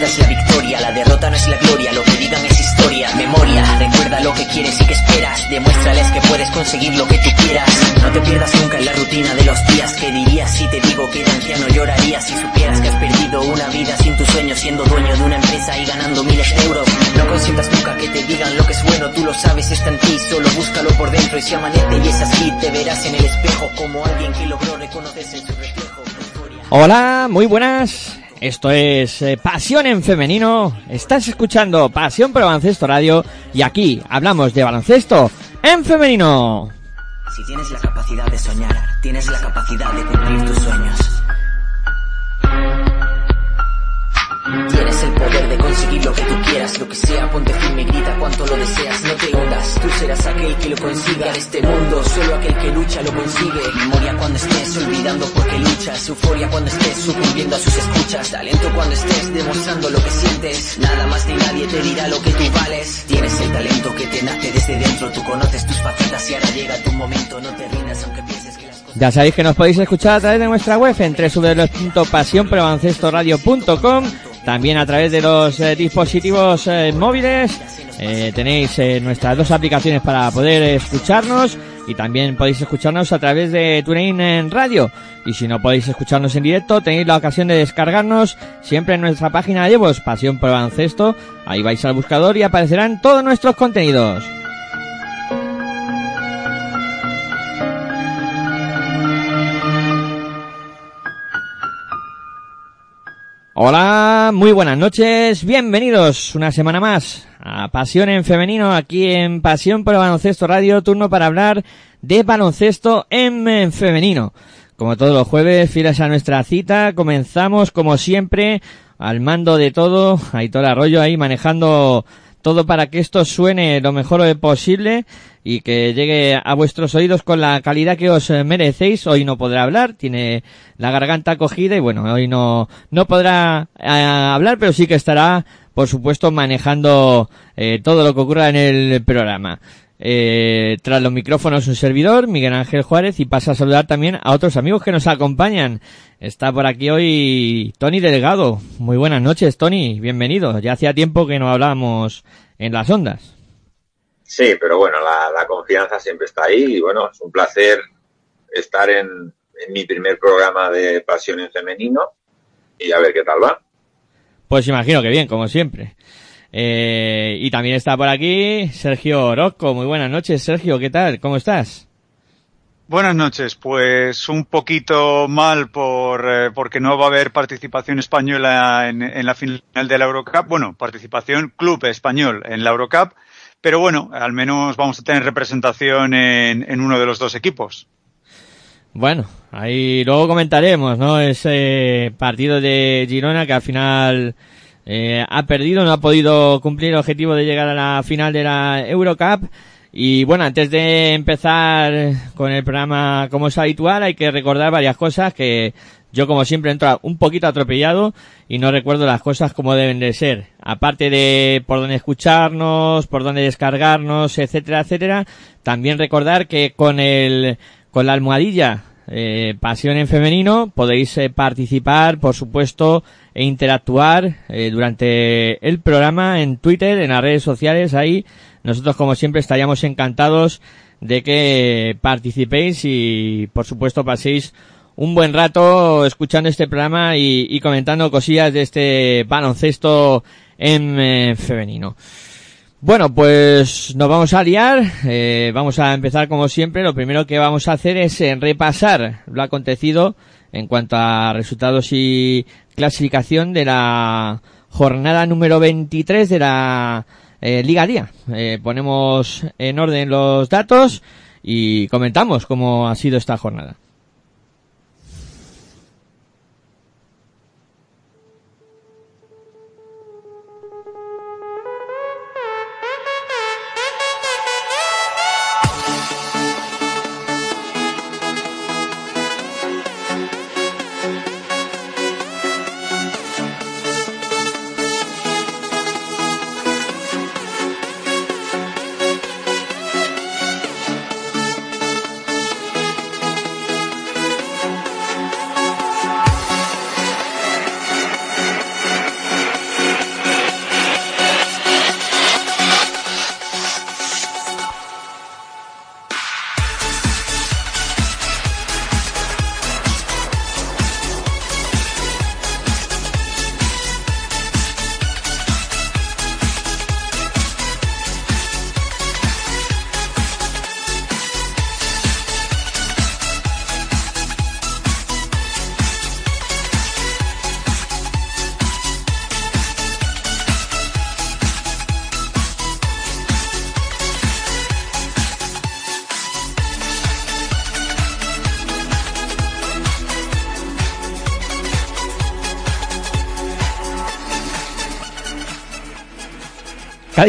Meta es la victoria. La derrota no es la gloria, lo que digan es historia. Memoria, recuerda lo que quieres y que esperas. Demuéstrales que puedes conseguir lo que tú quieras. No te pierdas nunca en la rutina de los días. ¿Qué dirías si te digo que de anciano llorarías si supieras que has perdido una vida sin tu sueño, siendo dueño de una empresa y ganando miles de euros? No consientas nunca que te digan lo que es bueno, tú lo sabes, está en ti, solo búscalo por dentro y si amanece y es así, te verás en el espejo como alguien que logró reconocerse en su reflejo. Hola, muy buenas. Esto es eh, Pasión en Femenino. Estás escuchando Pasión por Baloncesto Radio y aquí hablamos de baloncesto en femenino. Si tienes la capacidad de soñar, tienes la capacidad de cumplir tus sueños. Tienes el poder de conseguir lo que tú quieras, lo que sea, ponte firme y grita cuanto lo deseas, no te hundas, tú serás aquel que lo consiga. En este mundo, solo aquel que lucha lo consigue. Memoria cuando estés olvidando porque luchas, euforia cuando estés sucumbiendo a sus escuchas, talento cuando estés demostrando lo que sientes, nada más ni nadie te dirá lo que tú vales. Tienes el talento que te nace desde dentro, tú conoces tus facetas y ahora llega tu momento, no te rindas aunque pienses que las cosas... Ya sabéis que nos podéis escuchar a través de nuestra web en www.pasionprobaloncestoradio.com también a través de los eh, dispositivos eh, móviles eh, tenéis nuestras dos aplicaciones para poder escucharnos y también podéis escucharnos a través de TuneIn en radio. Y si no podéis escucharnos en directo tenéis la ocasión de descargarnos siempre en nuestra página de vos Pasión por Baloncesto. Ahí vais al buscador y aparecerán todos nuestros contenidos Hola, muy buenas noches, bienvenidos una semana más a Pasión en Femenino, aquí en Pasión por el Baloncesto Radio, turno para hablar de baloncesto en, en femenino. Como todos los jueves, fieles a nuestra cita, comenzamos como siempre al mando de todo, Aitor Arroyo ahí manejando todo para que esto suene lo mejor posible y que llegue a vuestros oídos con la calidad que os eh, merecéis. Hoy no podrá hablar, tiene la garganta cogida y bueno, hoy no, no podrá eh, hablar, pero sí que estará, por supuesto, manejando eh, todo lo que ocurra en el programa. Eh, tras los micrófonos un servidor, Miguel Ángel Juárez, y pasa a saludar también a otros amigos que nos acompañan. Está por aquí hoy Tony Delgado. Muy buenas noches, Tony. Bienvenido. Ya hacía tiempo que no hablábamos en las ondas. Sí, pero bueno, la, la confianza siempre está ahí y bueno, es un placer estar en, en mi primer programa de Pasión en Femenino y a ver qué tal va. Pues imagino que bien, como siempre. Eh, y también está por aquí Sergio Orozco. Muy buenas noches, Sergio. ¿Qué tal? ¿Cómo estás? Buenas noches, pues un poquito mal por eh, porque no va a haber participación española en, en, la final de la Eurocup. Bueno, participación club español en la Eurocup, pero bueno, al menos vamos a tener representación en, en uno de los dos equipos. Bueno, ahí luego comentaremos, ¿no? Ese partido de Girona que al final eh, ha perdido, no ha podido cumplir el objetivo de llegar a la final de la Eurocup. Y bueno, antes de empezar con el programa como es habitual, hay que recordar varias cosas que yo como siempre entro un poquito atropellado y no recuerdo las cosas como deben de ser. Aparte de por dónde escucharnos, por dónde descargarnos, etcétera, etcétera, también recordar que con el, con la almohadilla eh, Pasión en Femenino podéis eh, participar, por supuesto, e interactuar eh, durante el programa en Twitter, en las redes sociales, ahí nosotros como siempre estaríamos encantados de que participéis y por supuesto paséis un buen rato escuchando este programa y, comentando cosillas de este baloncesto en eh, femenino. Bueno, pues nos vamos a liar, eh, vamos a empezar como siempre, lo primero que vamos a hacer es eh, repasar lo acontecido en cuanto a resultados y clasificación de la jornada número 23 de la Liga Día. Ponemos en orden los datos y comentamos cómo ha sido esta jornada.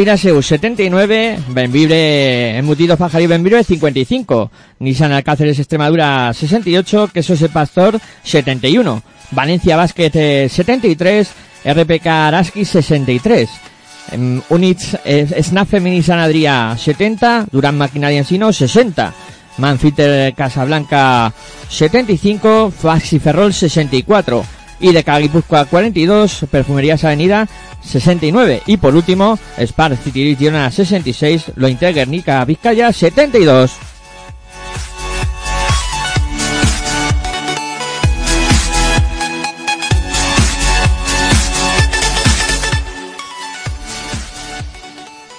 Seu 79, Benvibre, Embutidos Pajarí Benvibre 55, Nissan Alcáceres Extremadura 68, Quesos El Pastor 71, Valencia Basket 73, RPK Araski 63, Units eh, Snafe Mini San Adrià 70, Durán Maquinaria Ensino 60, Manfiter Casablanca 75, Faxi Ferrol 64 y de Caguipuzcoa 42, Perfumerías Avenida 69 y por último Spar City Girona 66, Lo Guernica Vizcaya 72.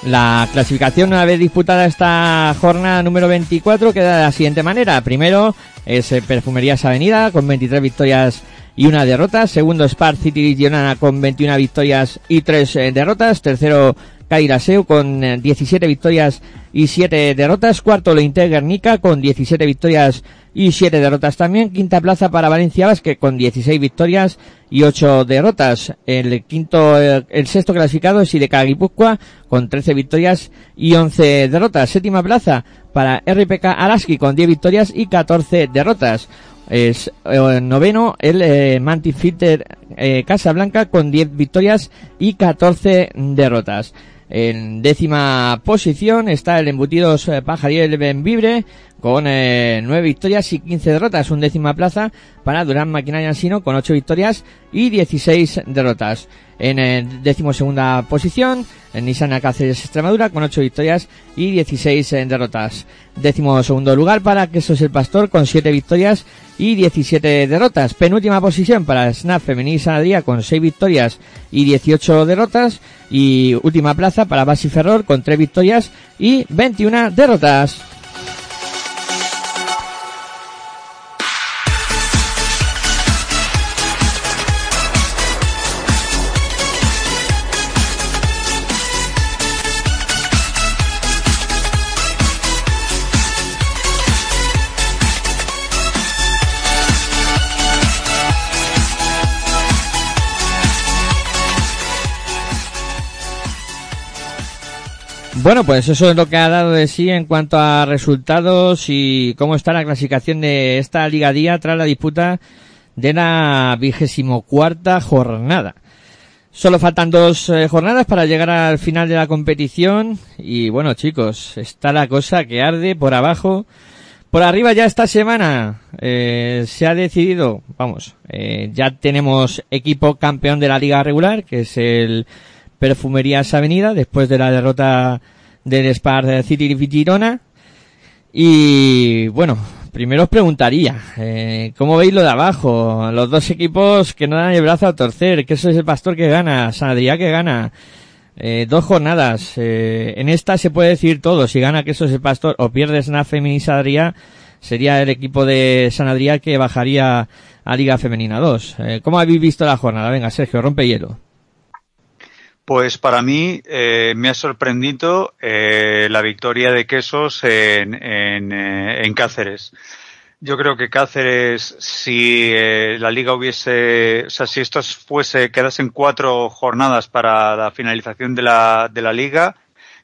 La clasificación una vez disputada esta jornada número 24 queda de la siguiente manera. Primero es eh, Perfumerías Avenida con 23 victorias y una derrota. Segundo Spar City Girona con 21 victorias y 3 eh, derrotas. Tercero Cairaseu con 17 eh, victorias y 7 derrotas. Cuarto Leinte Guernica con 17 victorias y 7 derrotas también. Quinta plaza para Valencia Basque con 16 victorias y 8 derrotas. El quinto, el, sexto clasificado es Ideca Guipúzcoa con 13 victorias y 11 derrotas. Séptima plaza para RPK Araski con 10 victorias y 14 derrotas. Es eh, noveno el eh, Mantifilter eh, Casablanca con 10 victorias y 14 derrotas. En décima posición está el Embutidos eh, Pajariel Benvibre con eh, nueve victorias y 15 derrotas, un décima plaza para Durán Maquinaria Ansino con ocho victorias y 16 derrotas. En eh, décimo segunda posición, en Nissan Cáceres Extremadura con ocho victorias y 16 eh, derrotas. Décimo segundo lugar para Quesos el Pastor con siete victorias y 17 derrotas. Penúltima posición para Snap Femení Sanadría con seis victorias y 18 derrotas. Y última plaza para Basi Ferror con tres victorias y 21 derrotas. Bueno, pues eso es lo que ha dado de sí en cuanto a resultados y cómo está la clasificación de esta Liga Día tras la disputa de la vigésimo cuarta jornada. Solo faltan dos eh, jornadas para llegar al final de la competición y bueno chicos, está la cosa que arde por abajo. Por arriba ya esta semana eh, se ha decidido, vamos, eh, ya tenemos equipo campeón de la liga regular, que es el Perfumerías Avenida, después de la derrota del Spar City Girona. Y bueno, primero os preguntaría, eh, ¿cómo veis lo de abajo? Los dos equipos que no dan el brazo a torcer, que eso es el Pastor que gana, San que gana. Eh, dos jornadas. Eh, en esta se puede decir todo. Si gana que eso es el Pastor o pierdes Nafe y Sadría, sería el equipo de San Adrià que bajaría a Liga Femenina 2. Eh, ¿Cómo habéis visto la jornada? Venga, Sergio, rompe hielo. Pues para mí eh, me ha sorprendido eh, la victoria de Quesos en, en, eh, Cáceres. Yo creo que Cáceres, si eh, la liga hubiese, o sea, si esto fuese, quedasen cuatro jornadas para la finalización de la, de la liga,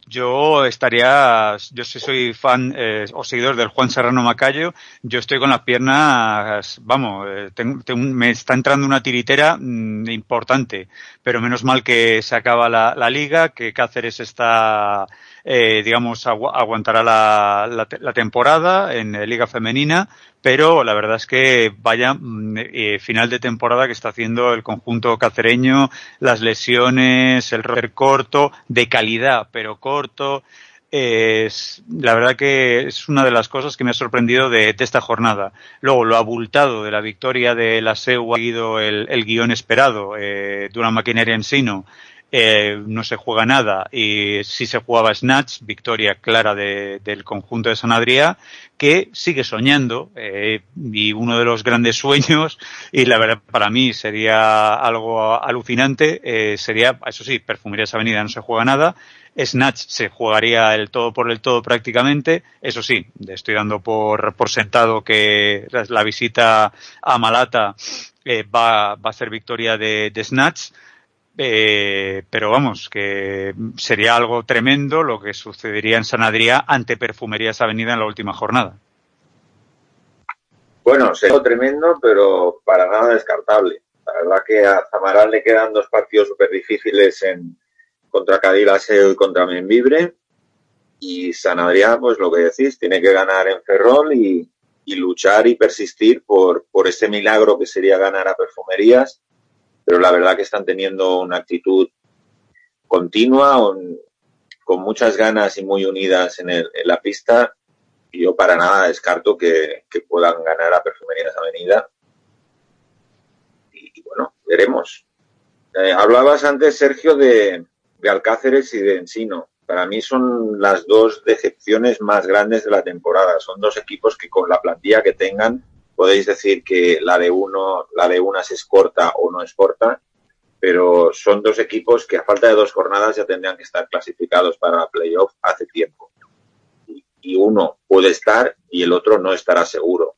yo estaría, yo sí soy fan eh, o seguidor del Juan Serrano Macayo, yo estoy con las piernas, vamos, eh, me está entrando una tiritera mm, importante, pero menos mal que se acaba la, liga, que Cáceres está, eh, digamos, agu aguantará la, la, la, temporada en Liga Femenina, pero la verdad es que vaya mm, eh, final de temporada que está haciendo el conjunto cacereño, las lesiones, el rover corto, de calidad, pero corto. Es, la verdad que es una de las cosas que me ha sorprendido de, esta jornada. Luego, lo abultado de la victoria de la SEU ha seguido el, el guion esperado eh, de una maquinaria en sino eh, no se juega nada. Y si se jugaba Snatch, victoria clara de, del conjunto de San Adrià, que sigue soñando eh, y uno de los grandes sueños y la verdad para mí sería algo alucinante, eh, sería, eso sí, Perfumerías Avenida no se juega nada, Snatch se jugaría el todo por el todo prácticamente, eso sí, estoy dando por, por sentado que la visita a Malata eh, va, va a ser victoria de, de Snatch, Eh, pero vamos, que sería algo tremendo lo que sucedería en San Adrià ante Perfumerías Avenida en la última jornada. Bueno, sería tremendo, pero para nada descartable. La verdad que a Zamaral le quedan dos partidos súper difíciles en, contra Cadillaceo y contra Membibre. Y San Adrià, pues lo que decís, tiene que ganar en Ferrol y, luchar y persistir por, por ese milagro que sería ganar a Perfumerías pero la verdad que están teniendo una actitud continua, con muchas ganas y muy unidas en, la pista. Y yo para nada descarto que, puedan ganar a Perfumerías Avenida. Y, bueno, veremos. Eh, hablabas antes, Sergio, de, de Alcáceres y de Ensino. Para mí son las dos decepciones más grandes de la temporada. Son dos equipos que con la plantilla que tengan podéis decir que la de uno, la de unas es corta o no es corta, pero son dos equipos que a falta de dos jornadas ya tendrían que estar clasificados para playoff hace tiempo. Y uno puede estar y el otro no estará seguro.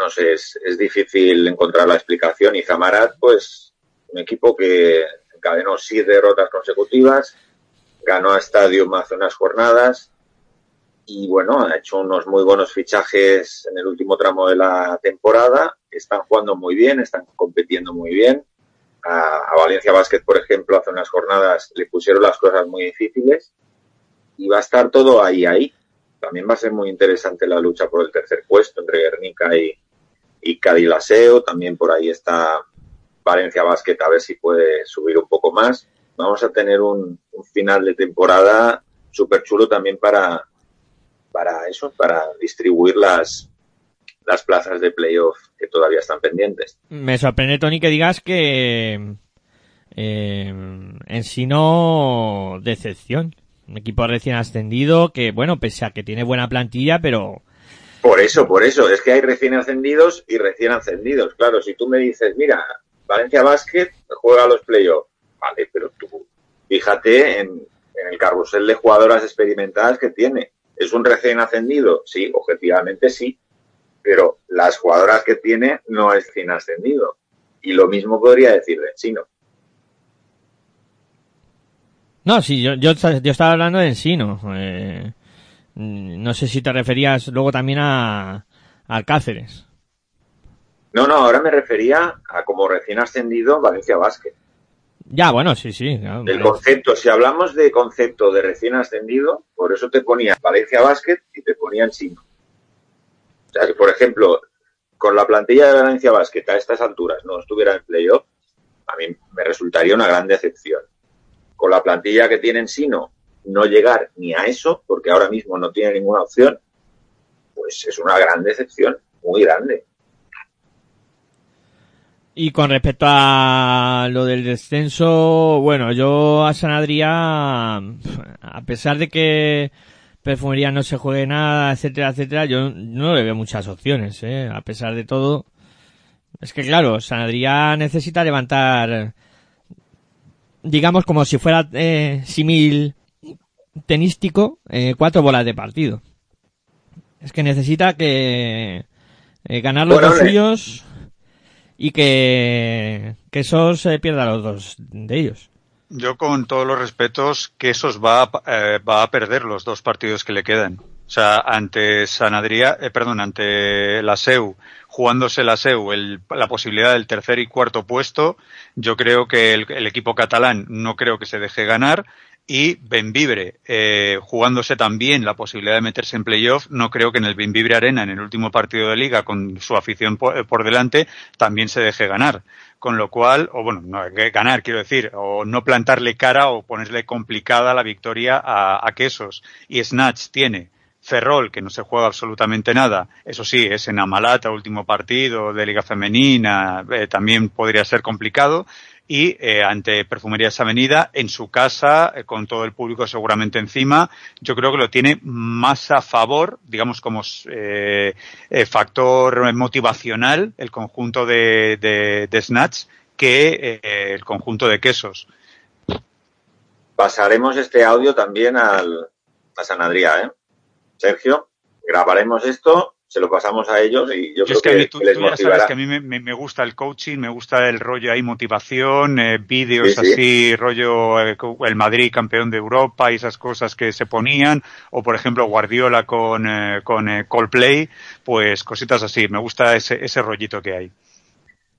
No sé, es, difícil encontrar la explicación. Y Zamarat, pues, un equipo que encadenó siete derrotas consecutivas, ganó a Stadium hace unas jornadas, y bueno, ha hecho unos muy buenos fichajes en el último tramo de la temporada. Están jugando muy bien, están compitiendo muy bien. A, Valencia Basket, por ejemplo, hace unas jornadas le pusieron las cosas muy difíciles y va a estar todo ahí, ahí. También va a ser muy interesante la lucha por el tercer puesto entre Guernica y, y Cadilaseo. También por ahí está Valencia Basket a ver si puede subir un poco más. Vamos a tener un, un final de temporada súper chulo también para, para eso, para distribuir las, las plazas de playoff que todavía están pendientes. Me sorprende, Tony, que digas que eh, en sí no decepción. Un equipo recién ascendido que, bueno, pese a que tiene buena plantilla, pero... Por eso, por eso. Es que hay recién ascendidos y recién ascendidos. Claro, si tú me dices, mira, Valencia Basket juega los playoffs. Vale, pero tú fíjate en, en el carrusel de jugadoras experimentadas que tiene. ¿Es un recién ascendido? Sí, objetivamente sí, pero las jugadoras que tiene no es recién ascendido. Y lo mismo podría decir de Chino. No, sí, yo, yo, estaba hablando de Ensino. Eh, no sé si te referías luego también a, a Cáceres. No, no, ahora me refería a como recién ascendido Valencia Vázquez. Ya, bueno, sí, sí. el concepto, si hablamos de concepto de recién ascendido, por eso te ponía Valencia Basket y te ponían Chino. O sea, que por ejemplo, con la plantilla de Valencia Basket a estas alturas no estuviera en playoff, a mí me resultaría una gran decepción. Con la plantilla que tienen Sino, no llegar ni a eso, porque ahora mismo no tiene ninguna opción, pues es una gran decepción, muy grande. Y con respecto a lo del descenso, bueno, yo a San Adrián, a pesar de que Perfumería no se juegue nada, etcétera, etcétera, yo no le veo muchas opciones, ¿eh? A pesar de todo, es que claro, San Adrián necesita levantar, digamos como si fuera eh, simil tenístico, eh, cuatro bolas de partido. Es que necesita que eh, ganar los dos suyos y que, que esos se pierda los dos de ellos. Yo con todos los respetos, que esos va a, eh, va a perder los dos partidos que le quedan. O sea, ante San Adrià, eh, perdón, ante la SEU, jugándose la SEU el, la posibilidad del tercer y cuarto puesto, yo creo que el, equipo catalán no creo que se deje ganar y Benvibre, eh, jugándose también la posibilidad de meterse en playoff, no creo que en el Benvibre Arena, en el último partido de liga, con su afición por, por, delante, también se deje ganar. Con lo cual, o bueno, no ganar, quiero decir, o no plantarle cara o ponerle complicada la victoria a, a Quesos. Y Snatch tiene Ferrol, que no se juega absolutamente nada. Eso sí, es en Amalata, último partido de Liga Femenina, eh, también podría ser complicado y eh, ante Perfumerías Avenida, en su casa, eh, con todo el público seguramente encima, yo creo que lo tiene más a favor, digamos como eh, eh factor motivacional, el conjunto de, de, de Snatch, que eh, el conjunto de quesos. Pasaremos este audio también al, a San Adrià, ¿eh? Sergio, grabaremos esto se lo pasamos a ellos y yo, creo es que, que, les motivará. que a mí me, gusta el coaching, me gusta el rollo ahí, motivación, eh, vídeos así, rollo eh, el Madrid campeón de Europa y esas cosas que se ponían, o por ejemplo Guardiola con, eh, con Coldplay, pues cositas así, me gusta ese, ese rollito que hay.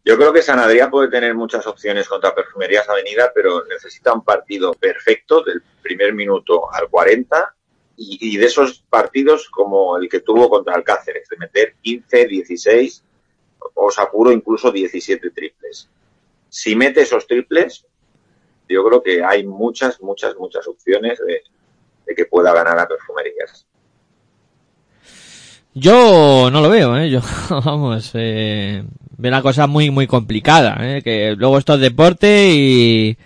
Yo creo que San Adrián puede tener muchas opciones contra Perfumerías Avenida, pero necesita un partido perfecto del primer minuto al 40 y, de esos partidos como el que tuvo contra Alcáceres, de meter 15, 16 o apuro incluso 17 triples. Si mete esos triples, yo creo que hay muchas, muchas, muchas opciones de, que pueda ganar a Perfumerías. Yo no lo veo, ¿eh? Yo, vamos, eh, veo una cosa muy, muy complicada, ¿eh? Que luego esto es deporte y,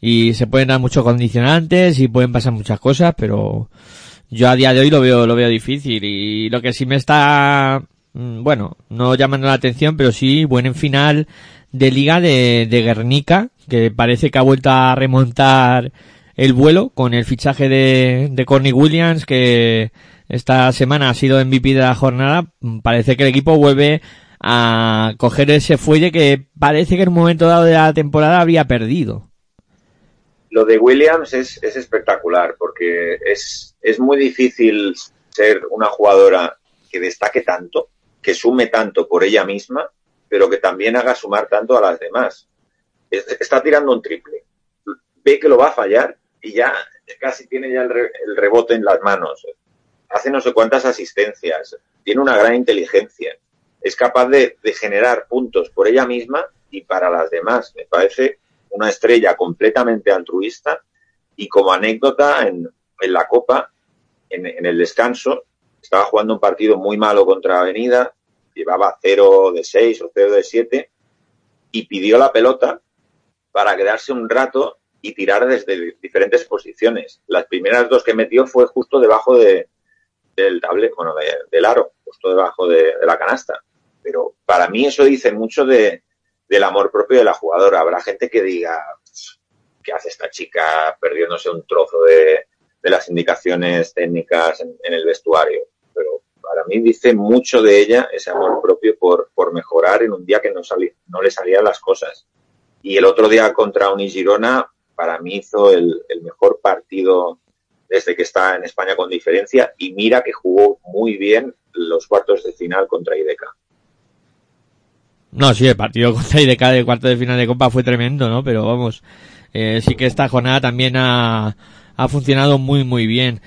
y se pueden dar muchos condicionantes y pueden pasar muchas cosas, pero yo a día de hoy lo veo, lo veo difícil y lo que sí me está, mm, bueno, no llamando la atención, pero sí buen en final de liga de, de Guernica, que parece que ha vuelto a remontar el vuelo con el fichaje de, de Corny Williams, que esta semana ha sido MVP de la jornada. Parece que el equipo vuelve a coger ese fuelle que parece que en un momento dado de la temporada había perdido. Lo de Williams es, es espectacular porque es, muy difícil ser una jugadora que destaque tanto, que sume tanto por ella misma, pero que también haga sumar tanto a las demás. Está tirando un triple, ve que lo va a fallar y ya casi tiene ya el, rebote en las manos. Hace no sé cuántas asistencias, tiene una gran inteligencia, es capaz de, de generar puntos por ella misma y para las demás. Me parece una estrella completamente altruista y como anécdota en, en la Copa en, el descanso, estaba jugando un partido muy malo contra Avenida, llevaba 0 de 6 o 0 de 7 y pidió la pelota para quedarse un rato y tirar desde diferentes posiciones. Las primeras dos que metió fue justo debajo de, del tablet, bueno, del aro, justo debajo de, la canasta. Pero para mí eso dice mucho de, del amor propio de la jugadora. Habrá gente que diga, ¿qué hace esta chica perdiéndose un trozo de, de las indicaciones técnicas en, el vestuario. Pero para mí dice mucho de ella ese amor propio por, por mejorar en un día que no, no le salían las cosas. Y el otro día contra Unigirona, para mí hizo el, mejor partido desde que está en España con diferencia y mira que jugó muy bien los cuartos de final contra Ideca. No, sí, el partido contra Ideca de cuartos de final de Copa fue tremendo, ¿no? Pero vamos, eh, sí que esta jornada también ha, ha funcionado muy muy bien.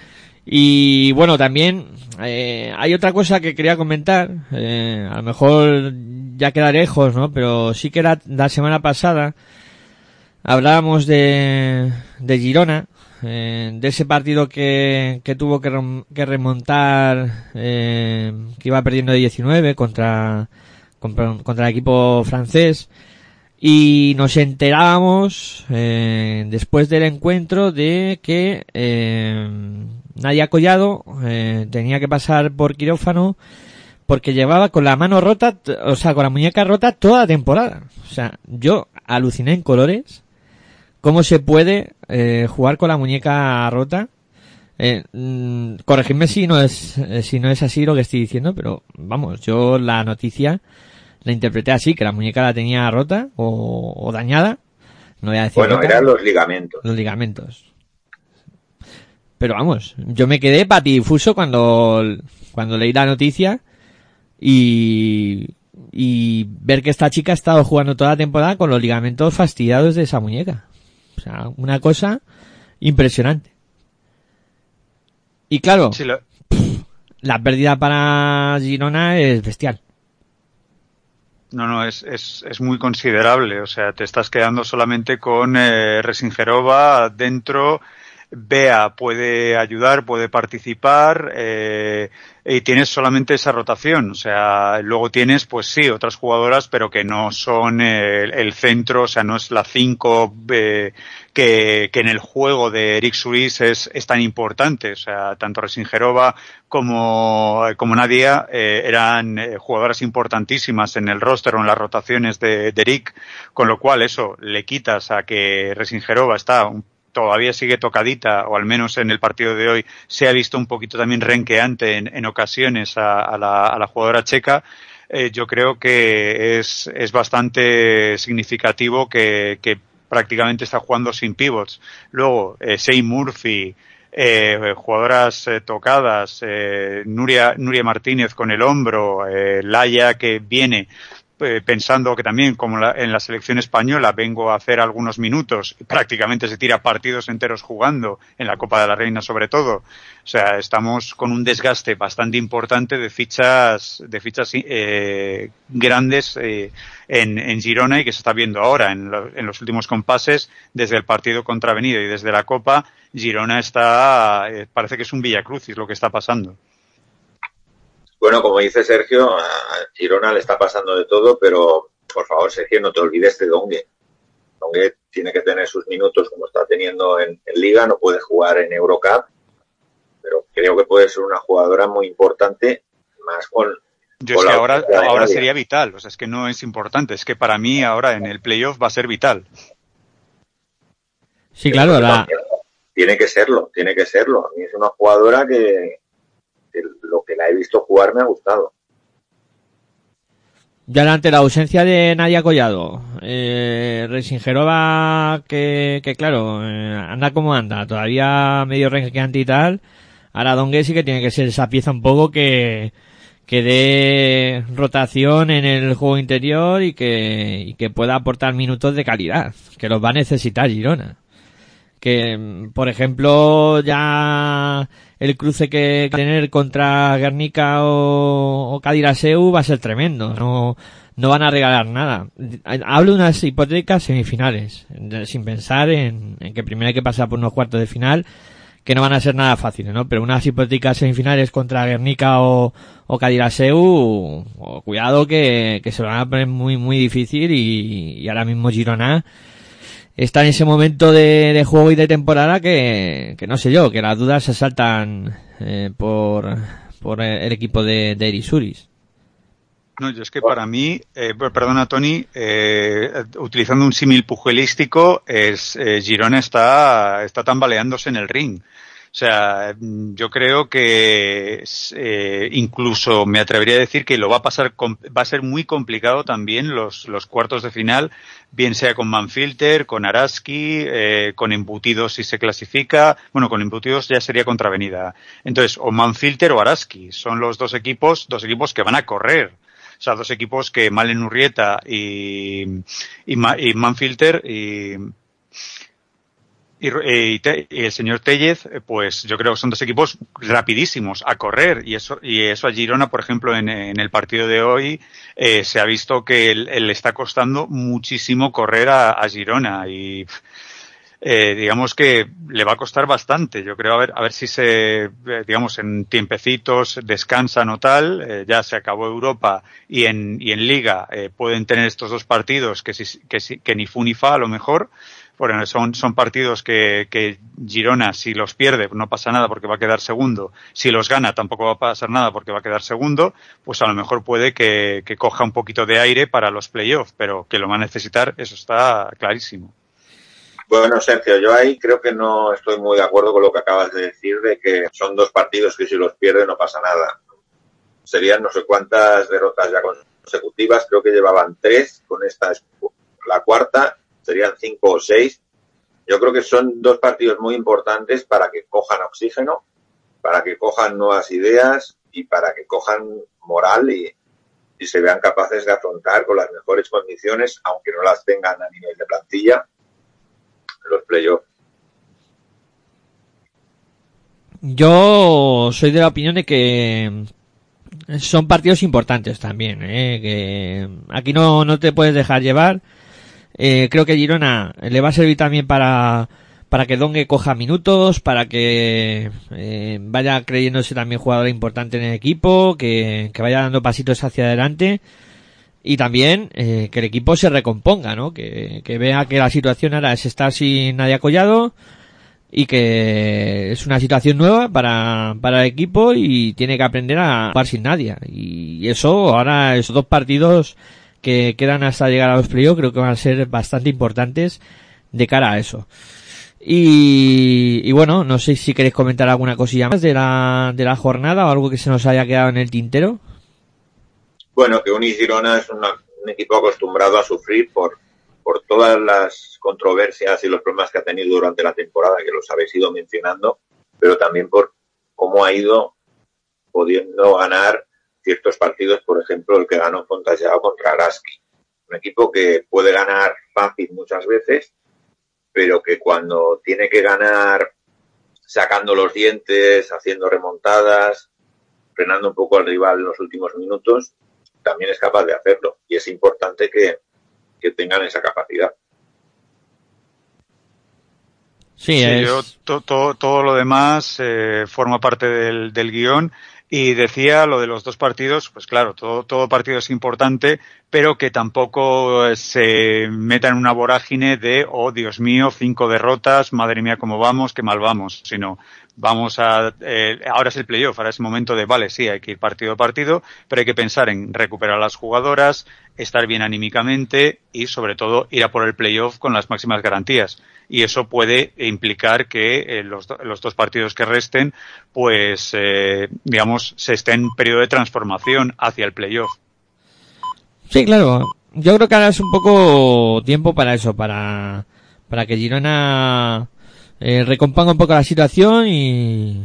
Y bueno, también eh, hay otra cosa que quería comentar, eh, a lo mejor ya queda lejos, ¿no? Pero sí que era la semana pasada, hablábamos de, de Girona, eh, de ese partido que, que tuvo que, que remontar, eh, que iba perdiendo de 19 contra, contra, el equipo francés y nos enterábamos eh, después del encuentro de que eh, Nadia Collado eh, tenía que pasar por quirófano porque llevaba con la mano rota, o sea, con la muñeca rota toda la temporada. O sea, yo aluciné en colores cómo se puede eh, jugar con la muñeca rota. Eh, mm, corregidme si no es eh, si no es así lo que estoy diciendo, pero vamos, yo la noticia la interpreté así, que la muñeca la tenía rota o, dañada. No voy a decir bueno, eran los ligamentos. Los ligamentos. Pero vamos, yo me quedé patidifuso cuando, cuando leí la noticia y, y ver que esta chica ha estado jugando toda la temporada con los ligamentos fastidiados de esa muñeca. O sea, una cosa impresionante. Y claro, la pérdida para Girona es bestial. No, no, es, es, es muy considerable. O sea, te estás quedando solamente con eh, Resingerova dentro. Bea puede ayudar, puede participar eh, y tienes solamente esa rotación. O sea, luego tienes, pues sí, otras jugadoras, pero que no son el, el centro, o sea, no es la 5 eh, que, en el juego de Eric Suris es, tan importante. O sea, tanto Resingerova como, como Nadia eh, eran eh, jugadoras importantísimas en el roster o en las rotaciones de, de Eric, con lo cual eso le quitas a que Resingerova está todavía sigue tocadita, o al menos en el partido de hoy se ha visto un poquito también renqueante en, ocasiones a, la, jugadora checa, eh, yo creo que es, es bastante significativo que, prácticamente está jugando sin pivots. Luego, eh, Murphy, eh, jugadoras eh, tocadas, eh, Nuria, Nuria Martínez con el hombro, eh, Laia que viene eh, pensando que también, como en la selección española, vengo a hacer algunos minutos, prácticamente se tira partidos enteros jugando, en la Copa de la Reina sobre todo. O sea, estamos con un desgaste bastante importante de fichas, de fichas eh, grandes eh, en, en, Girona y que se está viendo ahora en, en, los últimos compases desde el partido contra y desde la Copa. Girona está, eh, parece que es un Villacrucis lo que está pasando. Bueno, como dice Sergio, a Girona le está pasando de todo, pero por favor, Sergio, no te olvides de Dongue. Dongue tiene que tener sus minutos como está teniendo en, Liga, no puede jugar en Eurocup, pero creo que puede ser una jugadora muy importante, más con. Yo es que ahora, ahora sería vital, o sea, es que no es importante, es que para mí ahora en el playoff va a ser vital. Sí, claro, la... tiene que serlo, tiene que serlo. A mí es una jugadora que, lo que la he visto jugar me ha gustado. Ya ante la ausencia de Nadia Collado, eh, Resingerova, que, que claro, eh, anda como anda, todavía medio renqueante y tal, ahora Dongue sí que tiene que ser esa pieza un poco que, que dé rotación en el juego interior y que, y que pueda aportar minutos de calidad, que los va a necesitar Girona. Que, por ejemplo, ya el cruce que tener contra Guernica o, o Cadiraseu va a ser tremendo. No, no van a regalar nada. Hablo de unas hipotéticas semifinales, sin pensar en, que primero hay que pasar por unos cuartos de final, que no van a ser nada fáciles, ¿no? Pero unas hipotéticas semifinales contra Guernica o, o Cadiraseu, cuidado que, que se van a poner muy, muy difícil y, y ahora mismo Girona está en ese momento de, juego y de temporada que, no sé yo, que las dudas se saltan eh, por, por el equipo de, de. No, yo es que para mí, eh, perdona Tony, eh, utilizando un símil pugelístico, es, eh, Girona está, está tambaleándose en el ring. O sea, yo creo que eh, incluso me atrevería a decir que lo va a pasar, va a ser muy complicado también los, los cuartos de final, bien sea con Manfilter, con Araski, eh, con Embutidos si se clasifica. Bueno, con Embutidos ya sería contravenida. Entonces, o Manfilter o Araski son los dos equipos, dos equipos que van a correr. O sea, dos equipos que Malen Urrieta y, y Manfilter y y, el señor Tellez, eh, pues yo creo que son dos equipos rapidísimos a correr. Y eso, y eso a Girona, por ejemplo, en, el partido de hoy eh, se ha visto que le está costando muchísimo correr a, Girona. Y eh, digamos que le va a costar bastante. Yo creo a ver, a ver si se, digamos, en tiempecitos descansan o tal, ya se acabó Europa y en, y en Liga pueden tener estos dos partidos que, si, que, que ni fu ni fa a lo mejor bueno, son, son partidos que, que, Girona, si los pierde, no pasa nada porque va a quedar segundo. Si los gana, tampoco va a pasar nada porque va a quedar segundo. Pues a lo mejor puede que, que coja un poquito de aire para los playoffs, pero que lo va a necesitar, eso está clarísimo. Bueno, Sergio, yo ahí creo que no estoy muy de acuerdo con lo que acabas de decir, de que son dos partidos que si los pierde no pasa nada. Serían no sé cuántas derrotas ya consecutivas, creo que llevaban tres con esta, la cuarta, serían cinco o seis. Yo creo que son dos partidos muy importantes para que cojan oxígeno, para que cojan nuevas ideas y para que cojan moral y, se vean capaces de afrontar con las mejores condiciones, aunque no las tengan a nivel de plantilla, los playoffs. Yo soy de la opinión de que son partidos importantes también, ¿eh? que aquí no, no te puedes dejar llevar eh, creo que Girona le va a servir también para, para que Dongue coja minutos, para que eh, vaya creyéndose también jugador importante en el equipo, que, que vaya dando pasitos hacia adelante y también eh, que el equipo se recomponga, ¿no? Que, que vea que la situación ahora es estar sin nadie acollado y que es una situación nueva para, para el equipo y tiene que aprender a jugar sin nadie. Y eso ahora, esos dos partidos que quedan hasta llegar a los playoffs creo que van a ser bastante importantes de cara a eso. Y, y bueno, no sé si queréis comentar alguna cosilla más de la, de la jornada o algo que se nos haya quedado en el tintero. Bueno, que Uni Girona es una- un equipo acostumbrado a sufrir por, por todas las controversias y los problemas que ha tenido durante la temporada, que los habéis ido mencionando, pero también por cómo ha ido pudiendo ganar ciertos partidos, por ejemplo, el que ganó Fontajao contra Araski. Un equipo que puede ganar fácil muchas veces, pero que cuando tiene que ganar sacando los dientes, haciendo remontadas, frenando un poco al rival en los últimos minutos, también es capaz de hacerlo. Y es importante que, que tengan esa capacidad. Sí, Sí, es... yo to- to- todo lo demás eh, forma parte del, del guion y decía lo de los dos partidos, pues claro, todo, todo partido es importante, pero que tampoco eh, se meta en una vorágine de, oh Dios mío, cinco derrotas, madre mía, cómo vamos, qué mal vamos, sino vamos a, eh, ahora es el playoff, ahora es el momento de, vale, sí, hay que ir partido a partido, pero hay que pensar en recuperar a las jugadoras, estar bien anímicamente y sobre todo ir a por el playoff con las máximas garantías. Y eso puede implicar que eh, los, los dos partidos que resten, pues, eh, digamos, se estén en periodo de transformación hacia el playoff. Sí, claro. Yo creo que ahora es un poco tiempo para eso, para, para que Girona eh, recomponga un poco la situación y,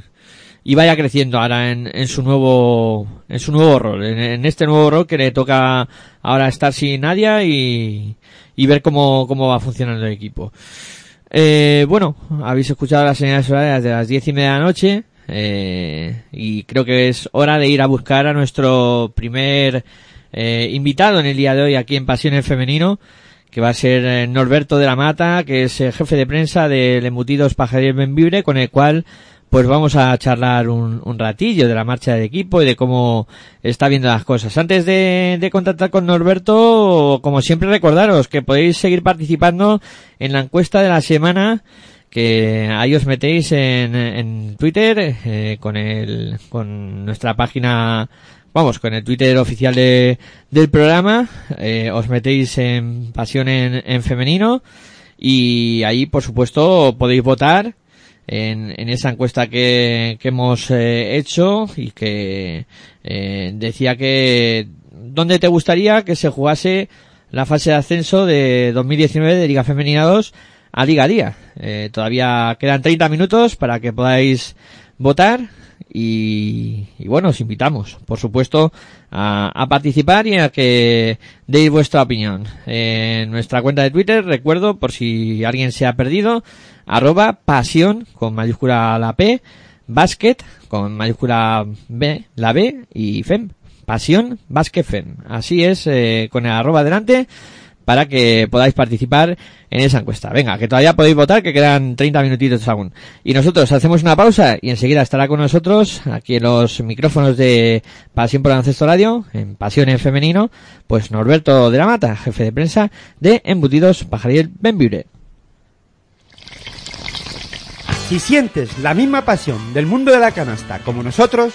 y vaya creciendo ahora en, en su nuevo, en su nuevo rol, en, este nuevo rol que le toca ahora estar sin Nadia y, y ver cómo, cómo va funcionando el equipo. Eh, bueno, habéis escuchado las señales horarias de las diez y media de la noche, eh, y creo que es hora de ir a buscar a nuestro primer eh, invitado en el día de hoy aquí en Pasiones Femenino, que va a ser eh, Norberto de la Mata, que es eh, jefe de prensa del Embutidos Pajaril Benvibre, con el cual pues vamos a charlar un, un ratillo de la marcha del equipo y de cómo está viendo las cosas. Antes de, de contactar con Norberto, como siempre recordaros que podéis seguir participando en la encuesta de la semana que ahí os metéis en, en Twitter eh, con el con nuestra página vamos con el Twitter oficial de, del programa eh, os metéis en pasión en, en femenino y ahí por supuesto podéis votar en, en esa encuesta que, que hemos eh, hecho y que eh, decía que dónde te gustaría que se jugase la fase de ascenso de 2019 de Liga Femenina 2 a Liga Día. Eh, todavía quedan 30 minutos para que podáis votar y, bueno, os invitamos, por supuesto, a, a participar y a que deis vuestra opinión. En nuestra cuenta de Twitter, recuerdo, por si alguien se ha perdido, arroba pasión con mayúscula la P, basket con mayúscula B, la B y FEM. Pasión Basket FEM. Así es, eh, con el arroba delante para que podáis participar en esa encuesta. Venga, que todavía podéis votar, que quedan 30 minutitos aún. Y nosotros hacemos una pausa y enseguida estará con nosotros, aquí en los micrófonos de Pasión por Ancesto Radio, en Pasión en Femenino, pues Norberto de la Mata, jefe de prensa de Embutidos Pajariel Benvibre. Si sientes la misma pasión del mundo de la canasta como nosotros,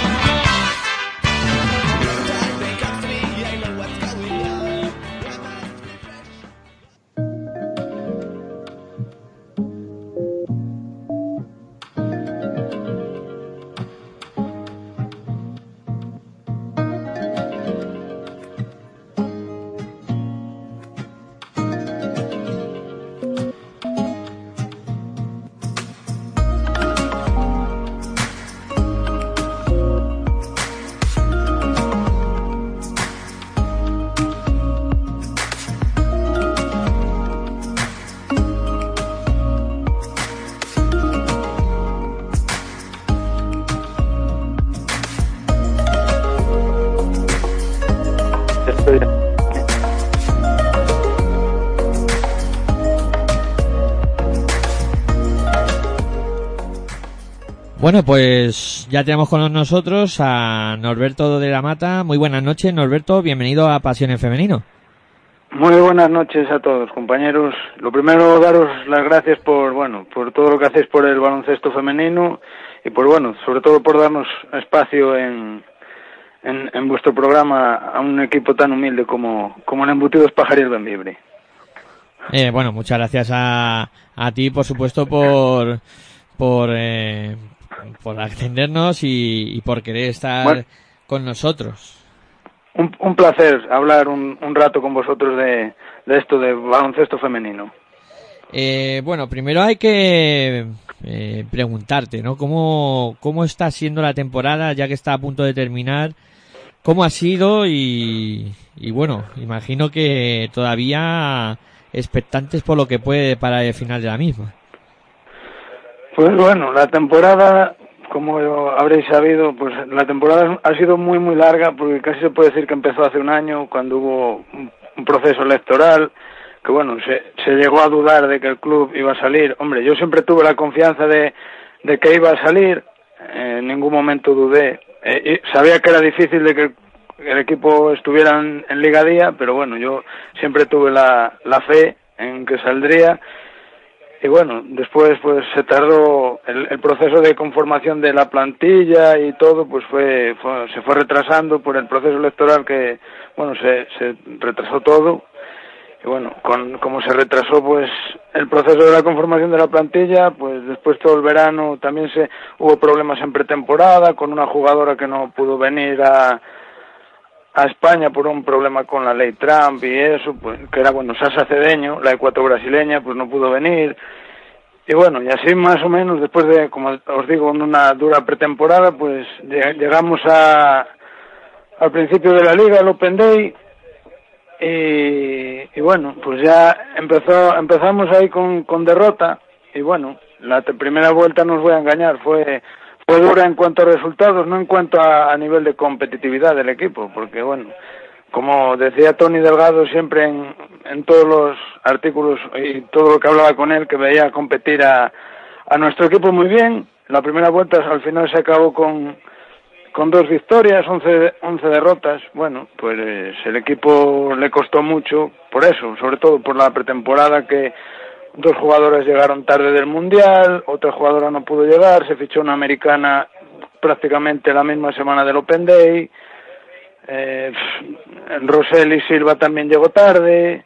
Bueno, pues ya tenemos con nosotros a Norberto de la Mata. Muy buenas noches, Norberto. Bienvenido a Pasión en Femenino. Muy buenas noches a todos, compañeros. Lo primero, daros las gracias por, bueno, por todo lo que hacéis por el baloncesto femenino y por, bueno, sobre todo por darnos espacio en, en, en vuestro programa a un equipo tan humilde como, como el Embutidos Pajarillos Benvibre. Eh, bueno, muchas gracias a, a ti, por supuesto, por, por, eh, por atendernos y, y por querer estar Bueno. con nosotros. Un, un placer hablar un, un rato con vosotros de, de esto de baloncesto femenino. Eh, bueno, primero hay que eh, preguntarte, ¿no? ¿Cómo, ¿Cómo está siendo la temporada ya que está a punto de terminar? ¿Cómo ha sido? Y, y bueno, imagino que todavía expectantes por lo que puede para el final de la misma. Pues bueno, la temporada, como habréis sabido, pues la temporada ha sido muy muy larga porque casi se puede decir que empezó hace un año cuando hubo un, proceso electoral que bueno, se, se llegó a dudar de que el club iba a salir. Hombre, yo siempre tuve la confianza de, que iba a salir, en ningún momento dudé. Eh, sabía que era difícil de que el, el equipo estuviera en, en Liga Día, pero bueno, yo siempre tuve la, la fe en que saldría y bueno, después pues se tardó el, el proceso de conformación de la plantilla y todo, pues fue, fue- se fue retrasando por el proceso electoral que bueno se, se retrasó todo. Y bueno, con como se retrasó pues el proceso de la conformación de la plantilla, pues después todo el verano también se hubo problemas en pretemporada con una jugadora que no pudo venir a a España por un problema con la ley Trump y eso, pues que era bueno, Sasa Cedeño, la ecuato brasileña, pues no pudo venir. Y bueno, y así más o menos, después de, como os digo, una dura pretemporada, pues lleg- llegamos a, al principio de la liga, el Open Day, y, y bueno, pues ya empezó, empezamos ahí con, con derrota, y bueno, la primera vuelta no os voy a engañar, fue, fue dura en cuanto a resultados, no en cuanto a, nivel de competitividad del equipo, porque bueno, como decía Tony Delgado siempre en, en todos los artículos y todo lo que hablaba con él, que veía competir a, a nuestro equipo muy bien. La primera vuelta al final se acabó con, con dos victorias, 11, 11 derrotas. Bueno, pues el equipo le costó mucho por eso, sobre todo por la pretemporada que dos jugadoras llegaron tarde del Mundial, otra jugadora no pudo llegar, se fichó una americana prácticamente la misma semana del Open Day. Eh, Rosel y Silva también llegó tarde.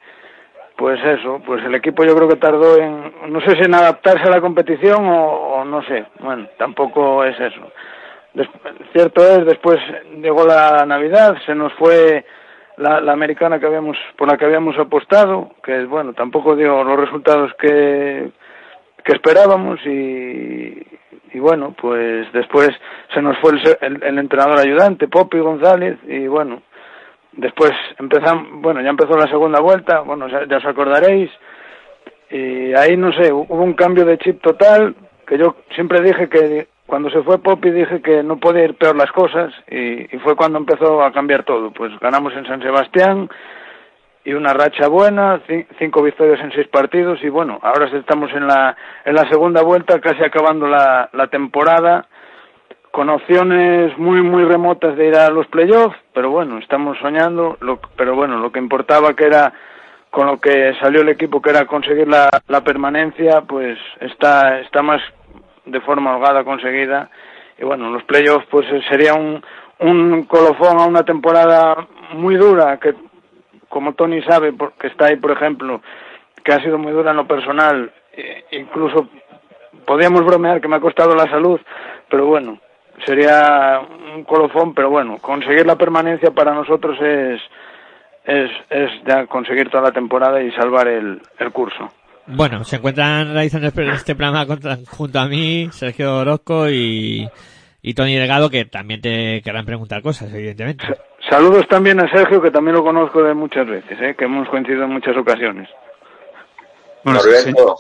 Pues eso, pues el equipo yo creo que tardó en, no sé si en adaptarse a la competición o, o no sé, bueno, tampoco es eso. Des- cierto es, después llegó la Navidad, se nos fue la, la americana que habíamos, por la que habíamos apostado, que bueno, tampoco dio los resultados que, que esperábamos y, y bueno, pues después se nos fue el, el, el entrenador ayudante, Popi González, y bueno, después empezamos, bueno, ya empezó la segunda vuelta, bueno, ya, ya os acordaréis, y ahí no sé, hubo un cambio de chip total, que yo siempre dije que cuando se fue Popi dije que no podía ir peor las cosas, y, y fue cuando empezó a cambiar todo, pues ganamos en San Sebastián, y una racha buena, ci- cinco victorias en seis partidos y bueno, ahora estamos en la, en la segunda vuelta, casi acabando la, la temporada, con opciones muy muy remotas de ir a los playoffs, pero bueno, estamos soñando, lo, pero bueno, lo que importaba que era con lo que salió el equipo que era conseguir la, la permanencia, pues está, está más de forma holgada conseguida y bueno, los playoffs pues sería un, un colofón a una temporada muy dura que como Tony sabe, porque está ahí, por ejemplo, que ha sido muy dura en lo personal, eh, incluso podríamos bromear que me ha costado la salud, pero bueno, sería un colofón, pero bueno, conseguir la permanencia para nosotros es, es, es ya conseguir toda la temporada y salvar el, el curso. Bueno, se encuentran realizando este- este programa contra- junto a mí, Sergio Orozco y, y Tony Delgado, que también te querrán preguntar cosas, evidentemente. Saludos también a Sergio, que también lo conozco de muchas veces, ¿eh? que hemos coincidido en muchas ocasiones. Bueno, Norberto,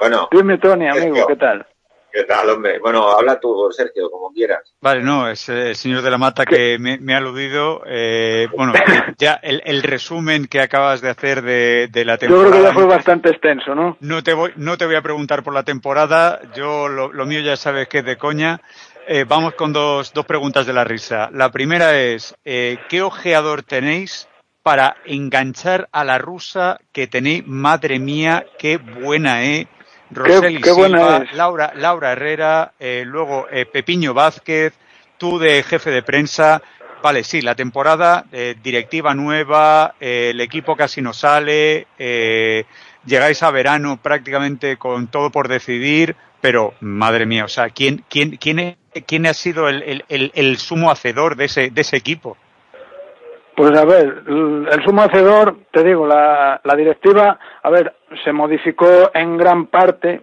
bueno, Dime, Tony, amigo, Sergio. ¿qué tal? ¿Qué tal, hombre? Bueno, habla tú, Sergio, como quieras. Vale, no, es el señor de la Mata que me, ha aludido. Eh, bueno, ya el, resumen que acabas de hacer de, la temporada. Yo creo que ya fue bastante extenso, ¿no? No te voy, no te voy a preguntar por la temporada. Yo lo, mío ya sabes que es de coña. Eh, vamos con dos, dos preguntas de la risa. La primera es, eh, ¿qué ojeador tenéis para enganchar a la rusa que tenéis? Madre mía, qué buena, ¿eh? Roseli Silva, Laura, Laura Herrera, eh, luego eh, Pepiño Vázquez, tú de jefe de prensa. Vale, sí, la temporada, eh, directiva nueva, el equipo casi no sale, llegáis a verano prácticamente con todo por decidir, pero madre mía, o sea, ¿quién, quién, quién, quién ha sido el, el, el sumo hacedor de ese, de ese equipo? Pues a ver, el sumo hacedor, te digo, la, la directiva, a ver, se modificó en gran parte,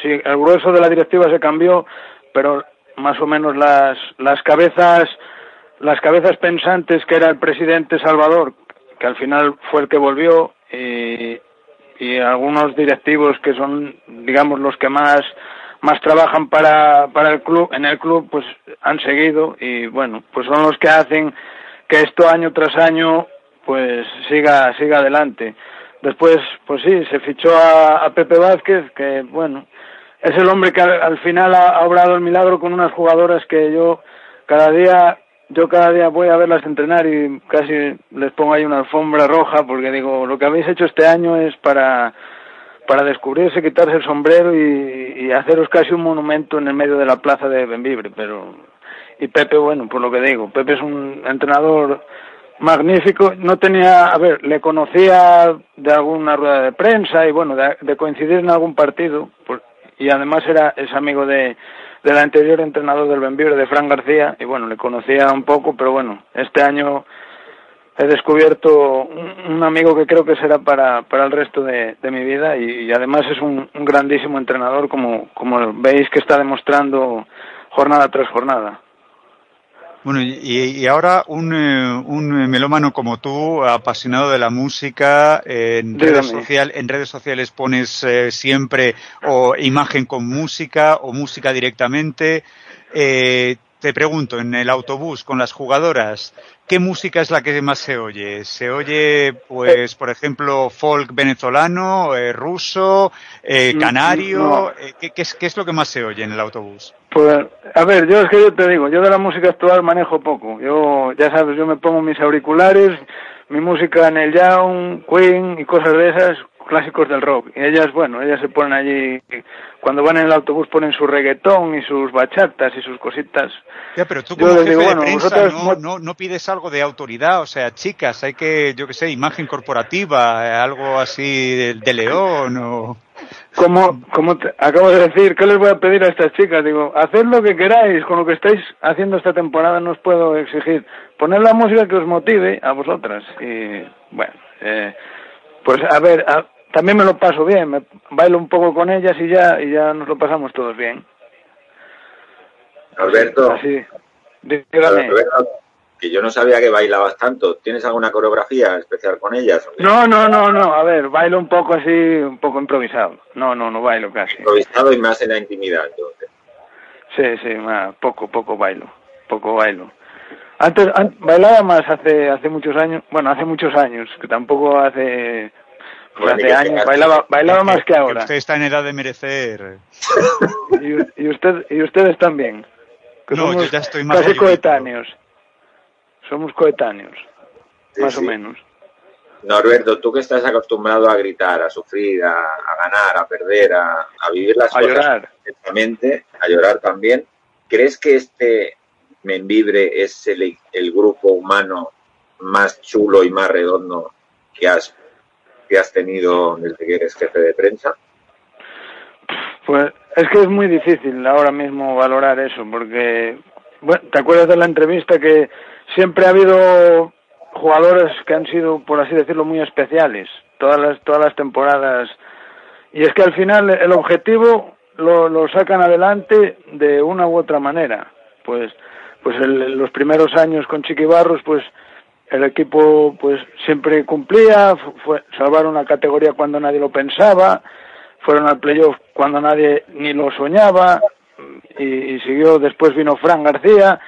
sí, el grueso de la directiva se cambió, pero más o menos las, las cabezas, las cabezas pensantes que era el presidente Salvador, que al final fue el que volvió, y, y algunos directivos que son, digamos, los que más más trabajan para, para el club, en el club, pues han seguido y bueno, pues son los que hacen que esto año tras año pues siga siga adelante. Después, pues sí, se fichó a, Pepe Vázquez, que bueno, es el hombre que al, final ha, obrado el milagro con unas jugadoras que yo cada día yo cada día voy a verlas entrenar y casi les pongo ahí una alfombra roja porque digo, lo que habéis hecho este año es para para descubrirse, quitarse el sombrero y, y haceros casi un monumento en el medio de la plaza de Benvibre, pero y Pepe, bueno, por lo que digo, Pepe es un entrenador magnífico. No tenía, a ver, le conocía de alguna rueda de prensa y bueno, de, coincidir en algún partido. y además era es amigo de del anterior entrenador del Benvibre, de Fran García, y bueno, le conocía un poco, pero bueno, este año he descubierto un, amigo que creo que será para, para el resto de, mi vida y, además es un, un, grandísimo entrenador como, como veis que está demostrando jornada tras jornada. Bueno, y, ahora un, eh, un, melómano como tú, apasionado de la música, en redes, social, en redes sociales pones eh, siempre o imagen con música o música directamente. Eh, te pregunto, en el autobús con las jugadoras, ¿qué música es la que más se oye? ¿Se oye, pues, por ejemplo, folk venezolano, eh, ruso, eh, canario? Eh, ¿qué, qué, es, ¿Qué es lo que más se oye en el autobús? Pues, a ver, yo es que yo te digo, yo de la música actual manejo poco. Yo, ya sabes, yo me pongo mis auriculares, mi música en el Young, Queen y cosas de esas, clásicos del rock. Y ellas, bueno, ellas se ponen allí, cuando van en el autobús ponen su reggaetón y sus bachatas y sus cositas. Ya, pero tú como jefe de prensa no, no, pides algo de autoridad, o sea, chicas, hay que, yo qué sé, imagen corporativa, algo así de, león o... Como, como acabo de decir, ¿qué les voy a pedir a estas chicas? Digo, haced lo que queráis con lo que estáis haciendo esta temporada, no os puedo exigir. Poner la música que os motive a vosotras. Y, bueno, eh, pues a ver, a, también me lo paso bien, me bailo un poco con ellas y ya, y ya nos lo pasamos todos bien. Alberto, Así, que yo no sabía que bailabas tanto. ¿Tienes alguna coreografía especial con ellas? No, no, no, no. A ver, bailo un poco así, un poco improvisado. No, no, no bailo casi. Improvisado y más en la intimidad, entonces. Sí, sí, más, poco, poco bailo, poco bailo. Antes, bailaba más hace hace muchos años, bueno, hace muchos años, que tampoco hace hace años bailaba, bailaba más que ahora. usted está en edad de merecer. Y, usted, y ustedes también. no, yo ya estoy más casi coetáneos. Somos coetáneos, más o menos. Norberto, tú que estás acostumbrado a gritar, a sufrir, a, ganar, a perder, a, vivir las a llorar. a llorar también, ¿crees que este Membibre es el, el grupo humano más chulo y más redondo que has que has tenido desde que eres jefe de prensa? Pues es que es muy difícil ahora mismo valorar eso, porque, bueno, ¿te acuerdas de la entrevista que siempre ha habido jugadores que han sido, por así decirlo, muy especiales, todas las, todas las temporadas, y es que al final el objetivo lo, sacan adelante de una u otra manera, pues, pues los primeros años con Chiquibarros, pues el equipo pues siempre cumplía, fue salvar una categoría cuando nadie lo pensaba, fueron al playoff cuando nadie ni lo soñaba, y, siguió, después vino Fran García,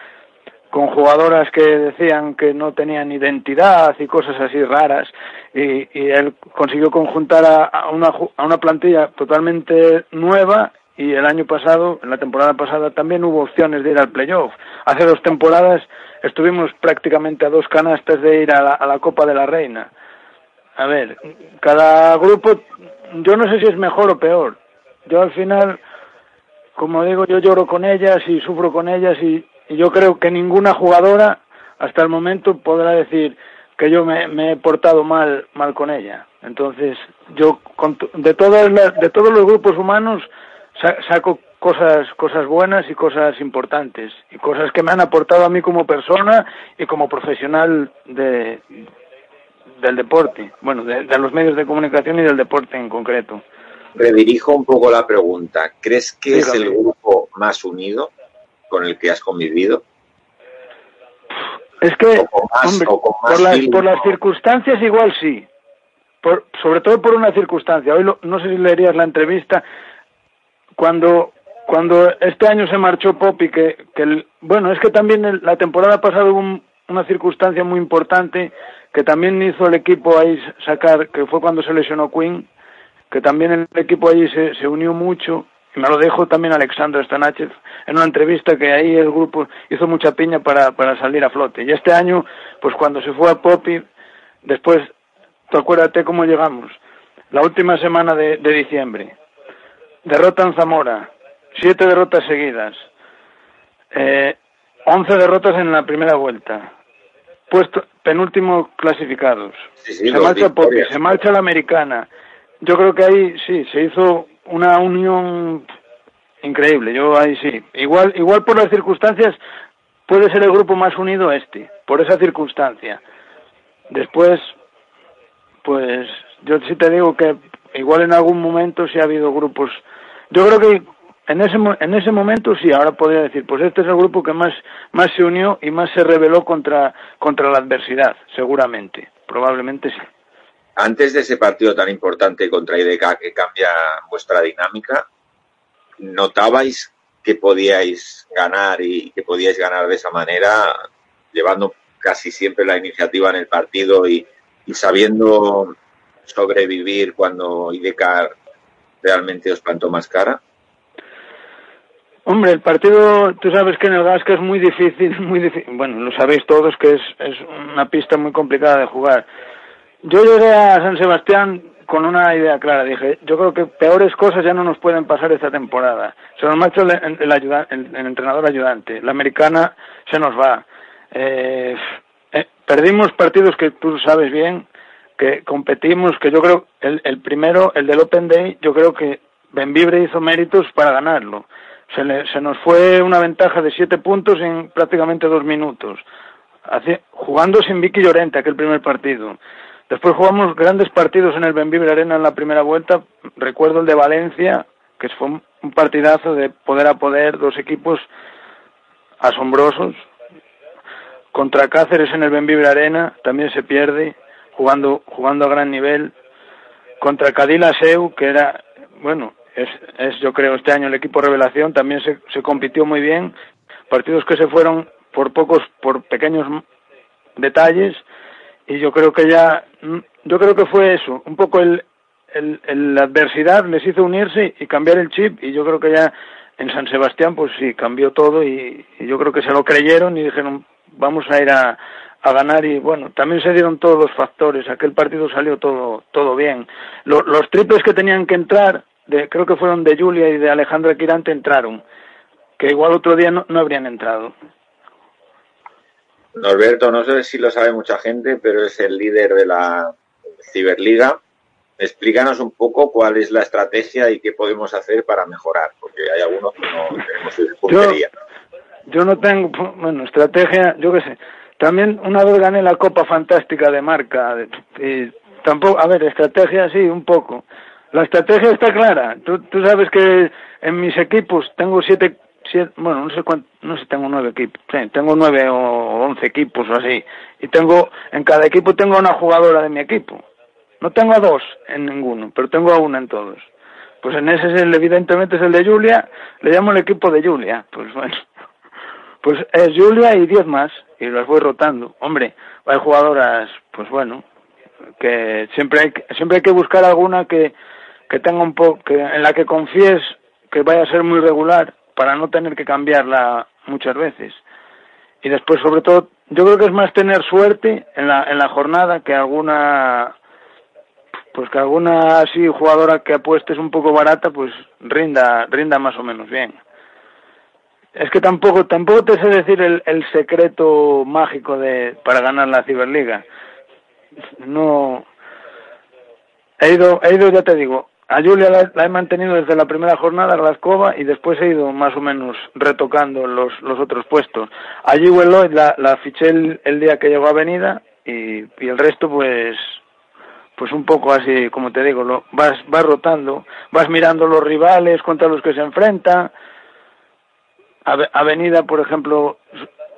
con jugadoras que decían que no tenían identidad y cosas así raras y, y él consiguió conjuntar a, una, a una plantilla totalmente nueva y el año pasado, en la temporada pasada también hubo opciones de ir al playoff. Hace dos temporadas estuvimos prácticamente a dos canastas de ir a la, a la Copa de la Reina. A ver, cada grupo, yo no sé si es mejor o peor. Yo al final, como digo, yo lloro con ellas y sufro con ellas y, y yo creo que ninguna jugadora hasta el momento podrá decir que yo me, me he portado mal mal con ella. Entonces, yo de todas las, de todos los grupos humanos saco cosas cosas buenas y cosas importantes y cosas que me han aportado a mí como persona y como profesional de del deporte, bueno, de, de los medios de comunicación y del deporte en concreto. Redirijo un poco la pregunta. ¿Crees que Dígame. es el grupo más unido con el que has convivido? Es que, más, hombre, por, las, por las circunstancias igual sí. Por, sobre todo por una circunstancia. Hoy lo, no sé si leerías la entrevista cuando cuando este año se marchó Poppy que, que bueno es que también el, la temporada pasada hubo un, una circunstancia muy importante que también hizo el equipo ahí sacar que fue cuando se lesionó Quinn que también el equipo ahí se, se unió mucho y me lo dejo también Alexandra Stanachev en una entrevista que ahí el grupo hizo mucha piña para, para salir a flote. Y este año, pues cuando se fue a Poppy, después, tú acuérdate cómo llegamos. La última semana de, de diciembre. Derrota en Zamora. Siete derrotas seguidas. Eh, once derrotas en la primera vuelta. Puesto penúltimo clasificados. Sí, sí, se marcha Poppy, se marcha la americana. Yo creo que ahí sí, se hizo una unión increíble. Yo ahí sí. Igual, igual por las circunstancias puede ser el grupo más unido este, por esa circunstancia. Después, pues yo sí te digo que igual en algún momento sí ha habido grupos. Yo creo que en ese en ese momento sí, ahora podría decir, pues este es el grupo que más más se unió y más se rebeló contra contra la adversidad, seguramente, probablemente sí. Antes de ese partido tan importante contra IDK que cambia vuestra dinámica, ¿notabais que podíais ganar y que podíais ganar de esa manera, llevando casi siempre la iniciativa en el partido y, y sabiendo sobrevivir cuando IDK realmente os plantó más cara? Hombre, el partido, tú sabes que en el Gasca es muy difícil, muy difícil. Bueno, lo sabéis todos que es, es una pista muy complicada de jugar. Yo llegué a San Sebastián con una idea clara. Dije, yo creo que peores cosas ya no nos pueden pasar esta temporada. Se nos marcha el, el, ayuda, el, el entrenador ayudante. La americana se nos va. Eh, eh, perdimos partidos que tú sabes bien, que competimos, que yo creo, el, el primero, el del Open Day, yo creo que Benvibre hizo méritos para ganarlo. Se, le, se nos fue una ventaja de siete puntos en prácticamente dos minutos. Jugando sin Vicky Llorente aquel primer partido. Después jugamos grandes partidos en el Benvibre Arena en la primera vuelta. Recuerdo el de Valencia, que fue un partidazo de poder a poder, dos equipos asombrosos. Contra Cáceres en el Benvibre Arena también se pierde, jugando, jugando a gran nivel. Contra Cadila Seu, que era, bueno, es, es yo creo este año el equipo revelación, también se, se compitió muy bien. Partidos que se fueron por pocos, por pequeños detalles y yo creo que ya yo creo que fue eso un poco el, el, el, la adversidad les hizo unirse y cambiar el chip y yo creo que ya en San Sebastián pues sí cambió todo y, y yo creo que se lo creyeron y dijeron vamos a ir a, a ganar y bueno también se dieron todos los factores aquel partido salió todo todo bien lo, los triples que tenían que entrar de, creo que fueron de Julia y de Alejandra Quirante entraron que igual otro día no, no habrían entrado Norberto, no sé si lo sabe mucha gente, pero es el líder de la Ciberliga. Explícanos un poco cuál es la estrategia y qué podemos hacer para mejorar, porque hay algunos que no tenemos puntería. Yo, yo no tengo, bueno, estrategia, yo qué sé. También una vez gané la Copa Fantástica de marca. Y tampoco, a ver, estrategia sí, un poco. La estrategia está clara. Tú, sabes que en mis equipos tengo siete siete, bueno, no sé cuánto, no sé, tengo nueve equipos, tengo nueve o once equipos o así, y tengo, en cada equipo tengo una jugadora de mi equipo. No tengo a dos en ninguno, pero tengo a una en todos. Pues en ese es el, evidentemente es el de Julia, le llamo el equipo de Julia, pues bueno. Pues es Julia y diez más, y las voy rotando. Hombre, hay jugadoras, pues bueno, que siempre hay, siempre hay que buscar alguna que, que tenga un poco, en la que confíes que vaya a ser muy regular para no tener que cambiarla muchas veces. Y después, sobre todo, yo creo que es más tener suerte en la, en la jornada que alguna, pues que alguna así jugadora que apuestes un poco barata, pues rinda, rinda más o menos bien. Es que tampoco, tampoco te sé decir el, el secreto mágico de, para ganar la Ciberliga. No, he ido, he ido, ya te digo, a Julia la, he mantenido desde la primera jornada, a la escoba, y después he ido más o menos retocando los, los otros puestos. A Lloyd la, la fiché el, día que llegó a Avenida y, y, el resto pues pues un poco así, como te digo, lo, vas, vas rotando, vas mirando los rivales contra los que se enfrentan. Avenida, por ejemplo,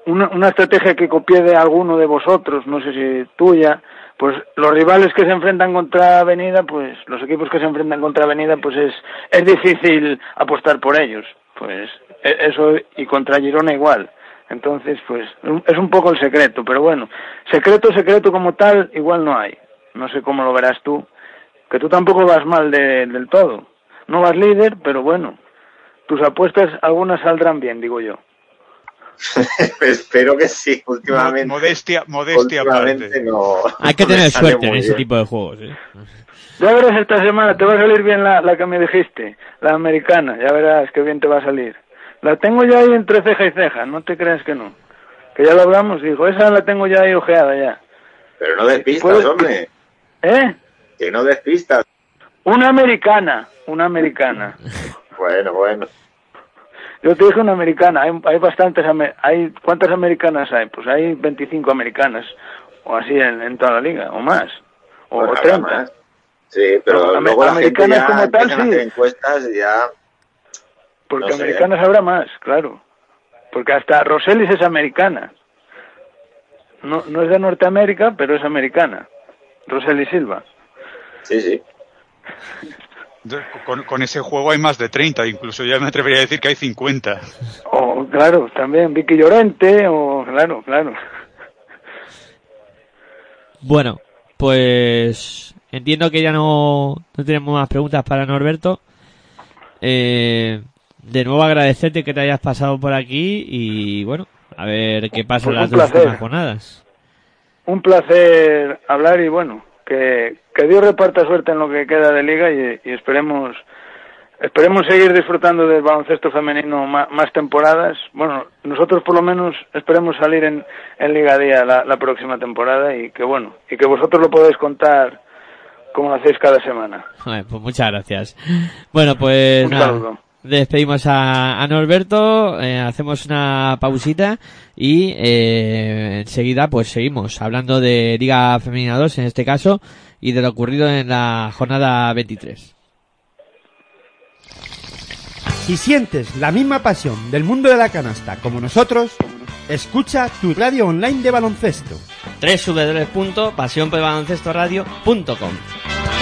una, una estrategia que copié de alguno de vosotros, no sé si tuya, pues los rivales que se enfrentan contra Avenida, pues los equipos que se enfrentan contra Avenida, pues es, es difícil apostar por ellos. Pues e, eso y contra Girona igual. Entonces, pues es un poco el secreto, pero bueno, secreto, secreto como tal, igual no hay. No sé cómo lo verás tú, que tú tampoco vas mal de, del todo. No vas líder, pero bueno, tus apuestas algunas saldrán bien, digo yo. Espero que sí, últimamente. Modestia, modestia últimamente no, Hay que tener suerte en ese tipo de juegos. ¿eh? Ya verás esta semana, te va a salir bien la, la que me dijiste, la americana, ya verás qué bien te va a salir. La tengo ya ahí entre ceja y ceja, no te creas que no. Que ya lo hablamos, dijo, esa la tengo ya ahí ojeada ya. Pero no despistas, Puedes- hombre. ¿Eh? Que no despistas. Una americana, una americana. Bueno, bueno. Yo te dije una americana, hay, hay bastantes, hay ¿cuántas americanas hay? Pues hay 25 americanas, o así en, en toda la liga, o más, o, Bueno, o habrá 30. más. Sí, pero No, luego la gente americanas ya como tal, sí. hacer encuestas y ya... Porque No sé. americanas habrá más, claro. Porque hasta Roselis es americana. No, no es de Norteamérica, pero es americana. Roselis Silva. Sí, sí. Con, con ese juego hay más de 30, incluso ya me atrevería a decir que hay 50. O, claro, también Vicky Llorente, o, claro, claro. Bueno, pues entiendo que ya no, no tenemos más preguntas para Norberto. Eh, de nuevo agradecerte que te hayas pasado por aquí y bueno, a ver qué pasa en Pues las dos jornadas. Un placer hablar y bueno, que, que Dios reparta suerte en lo que queda de liga y, y esperemos esperemos seguir disfrutando del baloncesto femenino más, temporadas. Bueno, nosotros por lo menos esperemos salir en, en Liga Día la, la próxima temporada y que bueno, y que vosotros lo podéis contar como lo hacéis cada semana. Pues muchas gracias. Bueno, pues Un nada, saludo. Despedimos a, a Norberto, eh, hacemos una pausita y eh, enseguida pues seguimos hablando de Liga Femenina 2 en este caso y de lo ocurrido en la jornada 23. Si sientes la misma pasión del mundo de la canasta como nosotros, escucha tu radio online de baloncesto. www.pasionpelbaloncestoradio.com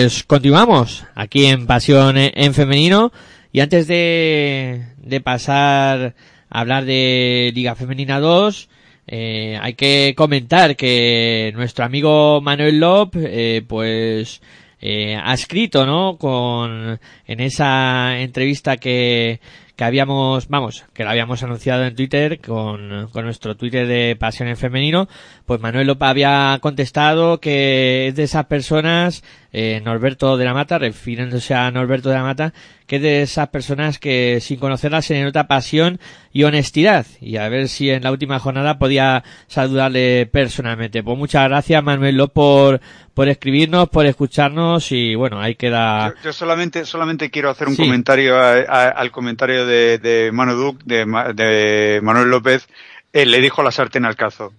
pues continuamos aquí en Pasión en Femenino y antes de, de pasar a hablar de Liga Femenina 2, eh, hay que comentar que nuestro amigo Manuel Lop, eh, pues, eh, ha escrito, ¿no? Con, en esa entrevista que, que habíamos, vamos, que lo habíamos anunciado en Twitter con, con nuestro Twitter de Pasión en Femenino, pues Manuel Lopa había contestado que es de esas personas, eh, Norberto de la Mata, refiriéndose a Norberto de la Mata, que es de esas personas que sin conocerlas se nota pasión y honestidad. Y a ver si en la última jornada podía saludarle personalmente. Pues muchas gracias Manuel Lopa por, por escribirnos, por escucharnos y bueno, ahí queda. Yo, yo solamente, solamente quiero hacer un sí. comentario a, a, al comentario de, de Manu Duc, de, de Manuel López. Él le dijo la sartén al cazo.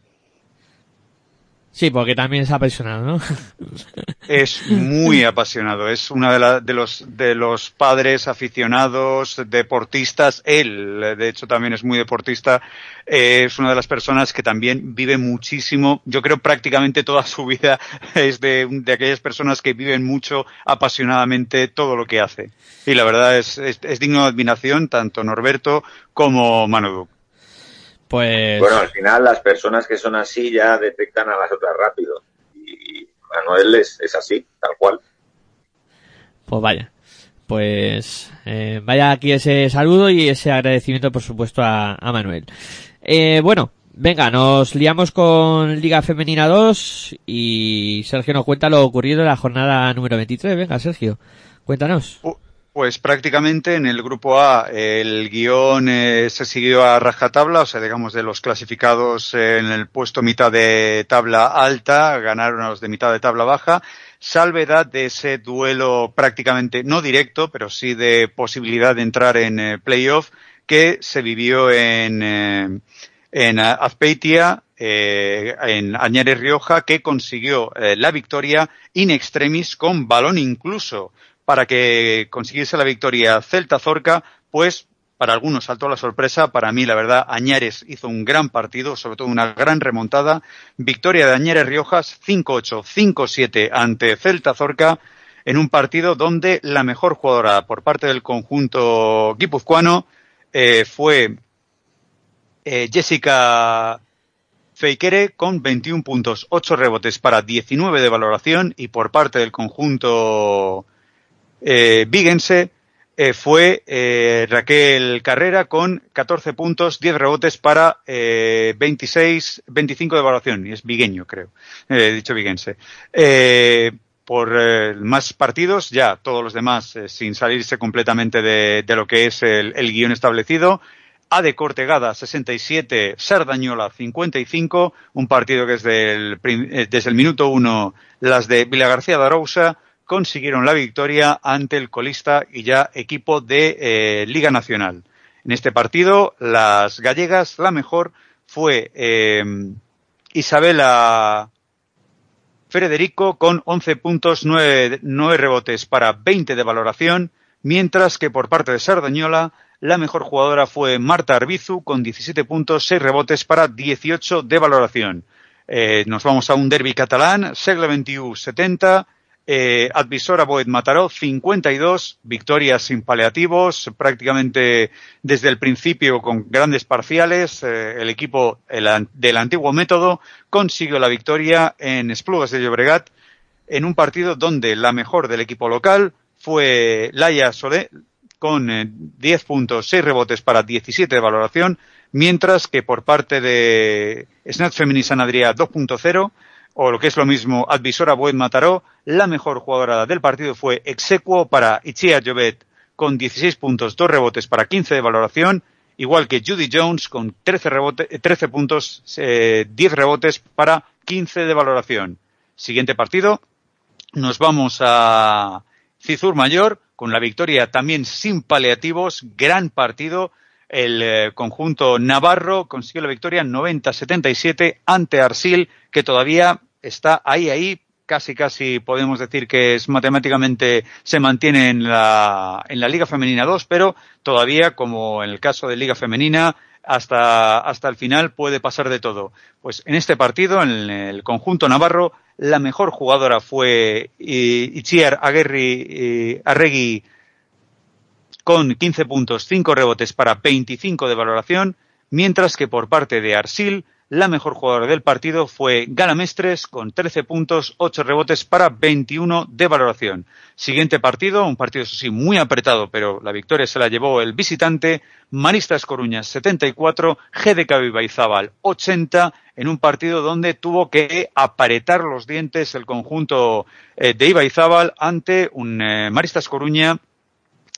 Sí, porque también es apasionado, ¿no? Es muy apasionado. Es uno de, la, de, los, de los padres aficionados, deportistas. Él, de hecho, también es muy deportista. Eh, es una de las personas que también vive muchísimo. Yo creo prácticamente toda su vida es de, de aquellas personas que viven mucho apasionadamente todo lo que hace. Y la verdad es, es, es digno de admiración tanto Norberto como Manu pues... Bueno, al final las personas que son así ya detectan a las otras rápido. Y Manuel es, es así, tal cual. Pues vaya. Pues eh, vaya aquí ese saludo y ese agradecimiento, por supuesto, a, a Manuel. Eh, bueno, venga, nos liamos con Liga Femenina 2 y Sergio nos cuenta lo ocurrido en la jornada número 23. Venga, Sergio, cuéntanos. Uh. Pues prácticamente en el grupo A el guion eh, se siguió a rajatabla, o sea, digamos de los clasificados eh, en el puesto mitad de tabla alta, ganaron a los de mitad de tabla baja, salvedad de ese duelo prácticamente no directo, pero sí de posibilidad de entrar en eh, playoff que se vivió en, eh, en Azpeitia, eh, en Añares Rioja, que consiguió la victoria in extremis con balón incluso para que consiguiese la victoria Celta Zorca, pues para algunos saltó la sorpresa, para mí la verdad Añares hizo un gran partido, sobre todo una gran remontada, victoria de Añares Riojas 5-8, 5-7 ante Celta Zorca en un partido donde la mejor jugadora por parte del conjunto guipuzcoano eh, fue eh, Jessica Feikere con 21 puntos, 8 rebotes para 19 de valoración y por parte del conjunto eh, eh, fue eh, Raquel Carrera con 14 puntos, 10 rebotes para eh, 26, 25 de evaluación. Y es vigueño, creo. He dicho Vigense. Eh, por eh, más partidos, ya todos los demás, eh, sin salirse completamente de, de, lo que es el, el guion establecido. A de Cortegada 67, Sardañola 55, un partido que es del, desde el minuto uno las de Vila García de consiguieron la victoria ante el colista y ya equipo de eh, Liga Nacional. En este partido, las gallegas, la mejor fue eh, Isabela Federico con 11 puntos, 9, 9 rebotes para 20 de valoración, mientras que por parte de Sardañola, la mejor jugadora fue Marta Arbizu con 17 puntos, 6 rebotes para 18 de valoración. Eh, nos vamos a un derby catalán, Segle 21 70, eh, Advisora Boed Mataró 52, victorias sin paliativos, prácticamente desde el principio con grandes parciales. Eh, el equipo el, del antiguo método consiguió la victoria en Esplugas de Llobregat en un partido donde la mejor del equipo local fue Laia Solé con eh, 10 puntos, 6 rebotes para 17 de valoración, mientras que por parte de Snat Femini San Adrià 2.0 o lo que es lo mismo, Advisora Buen Mataró, la mejor jugadora del partido fue exequo para Ichia Jovet con 16 puntos, 2 rebotes para 15 de valoración, igual que Judy Jones con 13, rebote, 13 puntos, eh, 10 rebotes para 15 de valoración. Siguiente partido, nos vamos a Cizur Mayor con la victoria también sin paliativos, gran partido. El eh, conjunto navarro consiguió la victoria 90-77 ante Arsil, que todavía está ahí, ahí, casi, casi podemos decir que es matemáticamente se mantiene en la, en la Liga Femenina 2, pero todavía, como en el caso de Liga Femenina, hasta, hasta el final puede pasar de todo. Pues en este partido, en el conjunto navarro, la mejor jugadora fue Itziar Aguerri Arregui con 15 puntos, 5 rebotes para 25 de valoración, mientras que por parte de Arsil la mejor jugadora del partido fue Gala Mestres con 13 puntos, 8 rebotes para 21 de valoración. Siguiente partido, un partido eso sí muy apretado, pero la victoria se la llevó el visitante Maristas Coruñas 74, GDK Ibaizábal 80, en un partido donde tuvo que apretar los dientes el conjunto eh, de Ibaizábal ante un eh, Maristas Coruña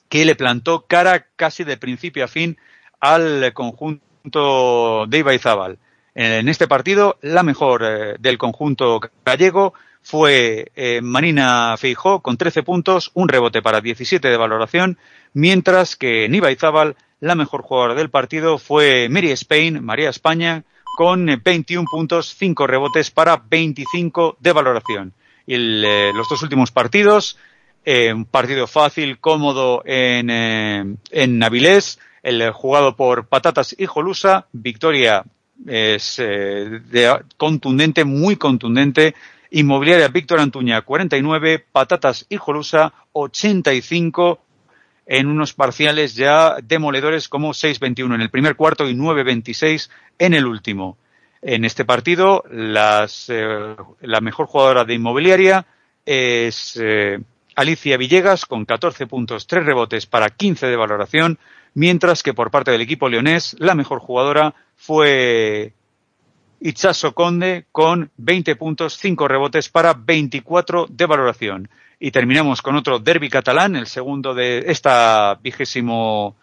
que le plantó cara casi de principio a fin al conjunto de Ibaizábal. En este partido, la mejor eh, del conjunto gallego fue eh, Marina Feijó con 13 puntos, un rebote para 17 de valoración, mientras que en Ibaizábal la mejor jugadora del partido fue Mary Spain, María España, con 21 puntos, 5 rebotes para 25 de valoración. Y eh, los dos últimos partidos, un partido fácil, cómodo en, en el jugado por Patatas y Jolusa, victoria es eh, contundente, muy contundente. Inmobiliaria Víctor Antuña 49, Patatas y Jolusa 85 en unos parciales ya demoledores como 6-21 en el primer cuarto y 9-26 en el último. En este partido, las, eh, la mejor jugadora de Inmobiliaria es eh, Alicia Villegas con 14 puntos, 3 rebotes para 15 de valoración, mientras que por parte del equipo leonés la mejor jugadora fue Itchaso Conde con 20 puntos, 5 rebotes para 24 de valoración. Y terminamos con otro derby catalán, el segundo de esta vigésimo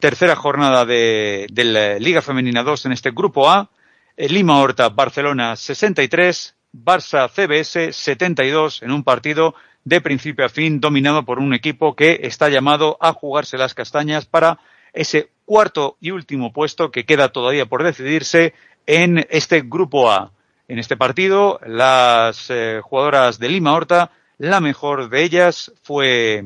tercera jornada de, la Liga Femenina 2 en este grupo A. Lima Horta, Barcelona 63, Barça CBS 72 en un partido de principio a fin dominado por un equipo que está llamado a jugarse las castañas para ese cuarto y último puesto que queda todavía por decidirse en este grupo A. En este partido, las eh, jugadoras de Lima Horta, la mejor de ellas fue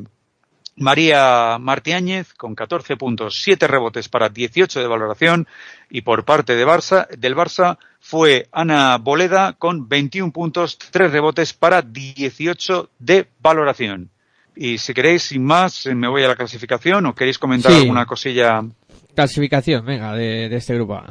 María Martiáñez con 14 puntos, 7 rebotes para 18 de valoración y por parte de Barça, del Barça fue Ana Boleda con 21 puntos, 3 rebotes para 18 de valoración. Y si queréis, sin más, me voy a la clasificación o queréis comentar alguna cosilla. Clasificación, venga, de, este grupo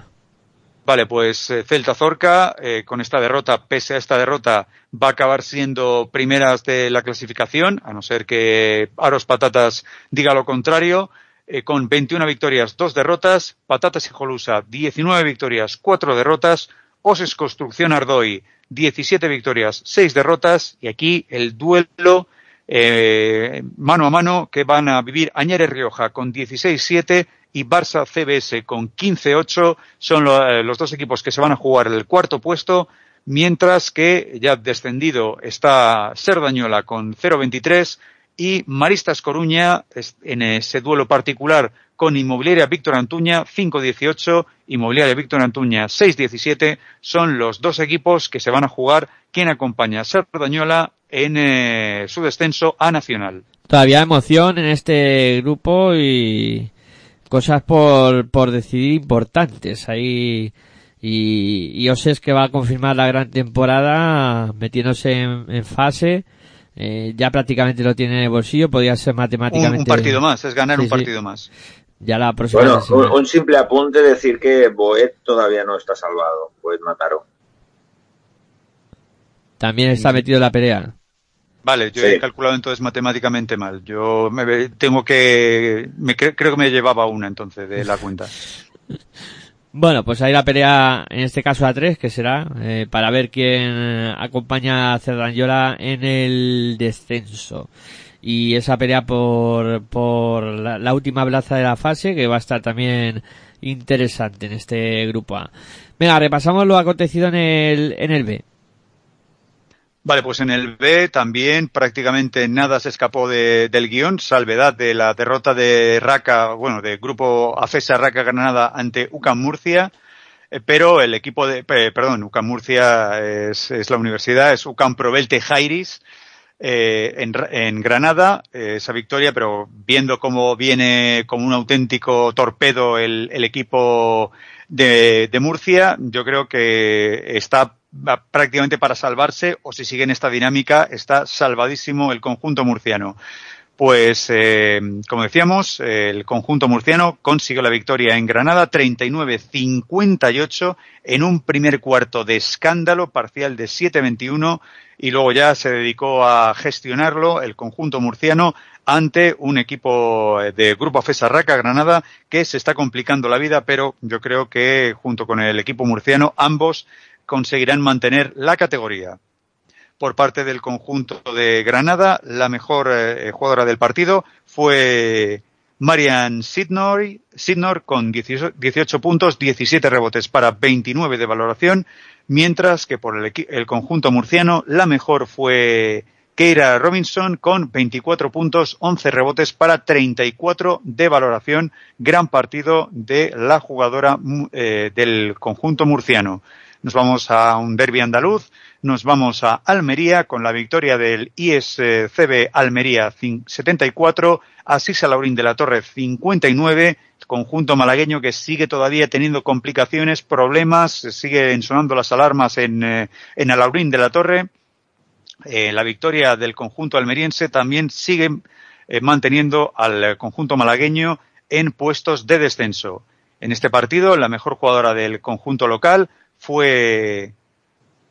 Vale, pues eh, Celta Zorca, eh, con esta derrota, pese a esta derrota, va a acabar siendo primeras de la clasificación, a no ser que Aros Patatas diga lo contrario, eh, con 21 victorias, 2 derrotas, Patatas y Jolusa, 19 victorias, 4 derrotas, Oses Construcción Ardoy, 17 victorias, 6 derrotas, y aquí el duelo eh, mano a mano que van a vivir Añares Rioja con 16-7 y Barça CBS con 15-8 son eh, los dos equipos que se van a jugar el cuarto puesto, mientras que ya descendido está Serdañola con 0-23 y Maristas Coruña en ese duelo particular con Inmobiliaria Víctor Antuña 5-18, Inmobiliaria Víctor Antuña 6-17, son los dos equipos que se van a jugar quien acompaña a Serdañola en eh, su descenso a Nacional. Todavía emoción en este grupo y cosas por, por decidir importantes ahí y, y Oses que va a confirmar la gran temporada metiéndose en fase eh, ya prácticamente lo tiene en el bolsillo, podría ser matemáticamente. Un, partido más, es ganar un partido más. Ya la próxima. Bueno, un, simple apunte: decir que Boet todavía no está salvado. Boet mataron. También está metido en la pelea. Vale, yo he calculado entonces matemáticamente mal. Yo me tengo que. Me, creo que me llevaba una entonces de la cuenta. Bueno, pues hay la pelea, en este caso a tres, que será, eh, para ver quién acompaña a Cerdanyola en el descenso. Y esa pelea por, por la, última plaza de la fase, que va a estar también interesante en este grupo A. Venga, repasamos lo acontecido en el, en el B. Vale, pues en el B también prácticamente nada se escapó del guion, salvedad de la derrota de Raca, bueno, del grupo AFESA Raca Granada ante UCAM Murcia, eh, pero el equipo de, perdón, UCAM Murcia es, la universidad, es UCAM Provelte Jairis, eh, en, en, Granada, eh, esa victoria, pero viendo cómo viene como un auténtico torpedo el, equipo de, de, Murcia, yo creo que está prácticamente para salvarse o si sigue en esta dinámica está salvadísimo el conjunto murciano. Pues, eh, como decíamos, el conjunto murciano consiguió la victoria en Granada 39-58 en un primer cuarto de escándalo parcial de 7-21 y luego ya se dedicó a gestionarlo el conjunto murciano ante un equipo de Grupo Fesarraca Granada que se está complicando la vida, pero yo creo que junto con el equipo murciano ambos conseguirán mantener la categoría por parte del conjunto de Granada. La mejor eh, jugadora del partido fue Marian Sidnor, con 18, 18, puntos, 17 rebotes para 29 de valoración, mientras que por el, el conjunto murciano la mejor fue Keira Robinson con 24 puntos, 11 rebotes para 34 de valoración. Gran partido de la jugadora eh, del conjunto murciano. Nos vamos a un derby andaluz nos vamos a Almería con la victoria del ISCB Almería 74, a Sisa Laurín de la Torre 59, conjunto malagueño que sigue todavía teniendo complicaciones, problemas, siguen sonando las alarmas en, eh, en Alaurín de la Torre. Eh, la victoria del conjunto almeriense también sigue eh, manteniendo al conjunto malagueño en puestos de descenso. En este partido, la mejor jugadora del conjunto local fue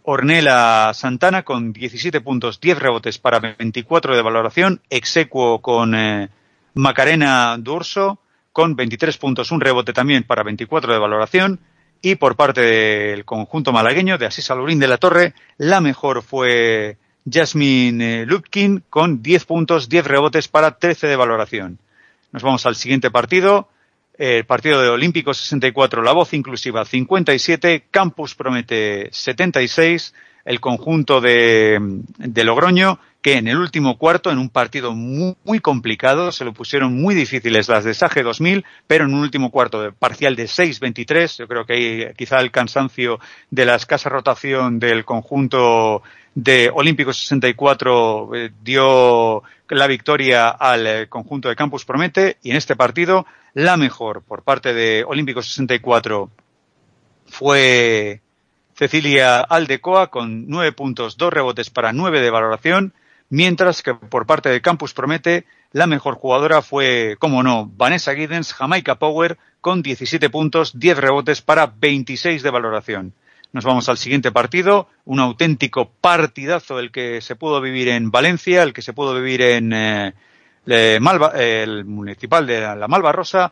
Ornella Santana con 17 puntos, 10 rebotes para 24 de valoración, execuo con eh, Macarena Durso con 23 puntos, un rebote también para 24 de valoración. Y por parte del conjunto malagueño de Asís Alurín de la Torre, la mejor fue Jasmine eh, Lupkin con 10 puntos, 10 rebotes para 13 de valoración. Nos vamos al siguiente partido el partido de Olímpico 64, la voz inclusiva 57, Campus Promete 76, el conjunto de, de Logroño, que en el último cuarto, en un partido muy, complicado, se lo pusieron muy difíciles las de Sage 2000, pero en un último cuarto de parcial de 6-23, yo creo que ahí quizá el cansancio de la escasa rotación del conjunto de Olímpico 64 eh, dio la victoria al eh, conjunto de Campus Promete y en este partido la mejor por parte de Olímpico 64 fue Cecilia Aldecoa con nueve puntos, dos rebotes para nueve de valoración, mientras que por parte de Campus Promete la mejor jugadora fue, como no, Vanessa Giddens, Jamaica Power, con 17 puntos, 10 rebotes para 26 de valoración. Nos vamos al siguiente partido, un auténtico partidazo el que se pudo vivir en Valencia, el que se pudo vivir en eh, Malva, el municipal de la Malvarrosa,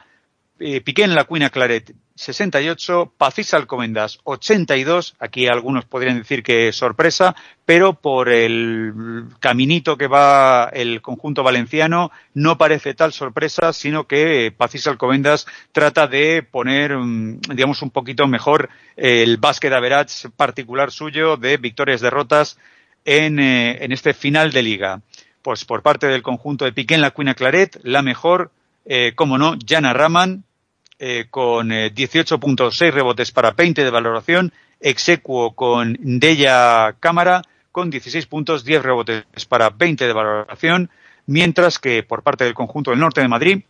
eh, Piqué en la Cuina Claret 68, Pacís Alcomendas 82, aquí algunos podrían decir que sorpresa, pero por el caminito que va el conjunto valenciano no parece tal sorpresa, sino que Pacís Alcomendas trata de poner, mm, digamos, un poquito mejor el básquet average particular suyo de victorias derrotas en, eh, en este final de liga. Pues por parte del conjunto de Piqué en la Cuina Claret, la mejor, eh, como no, Jana Raman, eh, con eh, 18.6 rebotes para 20 de valoración, execuo con Deya Cámara, con 16 puntos, 10 rebotes para 20 de valoración, mientras que por parte del conjunto del norte de Madrid,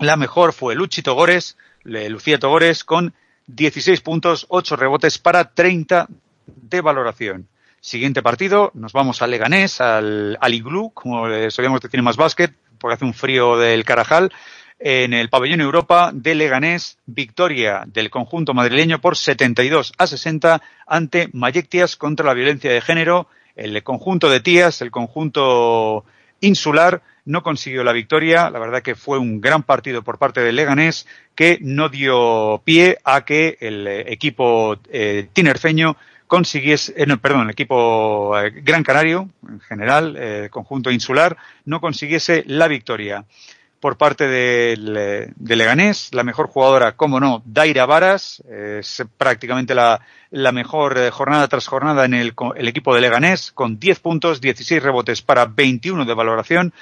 la mejor fue Luchi Togores, Lucía Togores, con 16 puntos, 8 rebotes para 30 de valoración. Siguiente partido, nos vamos a Leganés, al, al Iglú, como solíamos decir en más básquet, porque hace un frío del Carajal, en el pabellón Europa de Leganés, victoria del conjunto madrileño por 72 a 60 ante Mayectias contra la violencia de género. El conjunto de Tías, el conjunto insular, no consiguió la victoria. La verdad que fue un gran partido por parte del Leganés que no dio pie a que el equipo eh, tinerfeño consiguiese, eh, no, perdón, el equipo eh, Gran Canario, en general, eh, conjunto insular, no consiguiese la victoria. Por parte del, eh, de Leganés, la mejor jugadora, como no, Daira Varas, es prácticamente la, la mejor eh, jornada tras jornada en el, el equipo de Leganés, con 10 puntos, 16 rebotes para 21 de valoración,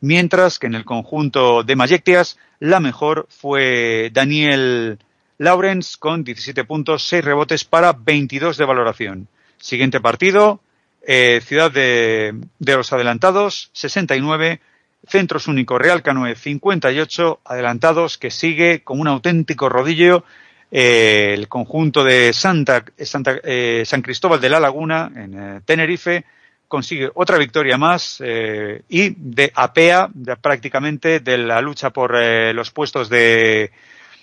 mientras que en el conjunto de Mayectias, la mejor fue Daniel Lawrence con 17 puntos, 6 rebotes para 22 de valoración. Siguiente partido, eh, Ciudad de, de, los Adelantados 69, Centros Único Real Canoe 58, Adelantados que sigue con un auténtico rodillo eh, el conjunto de Santa, Santa eh, San Cristóbal de la Laguna en eh, Tenerife consigue otra victoria más y de apea prácticamente de la lucha por los puestos de,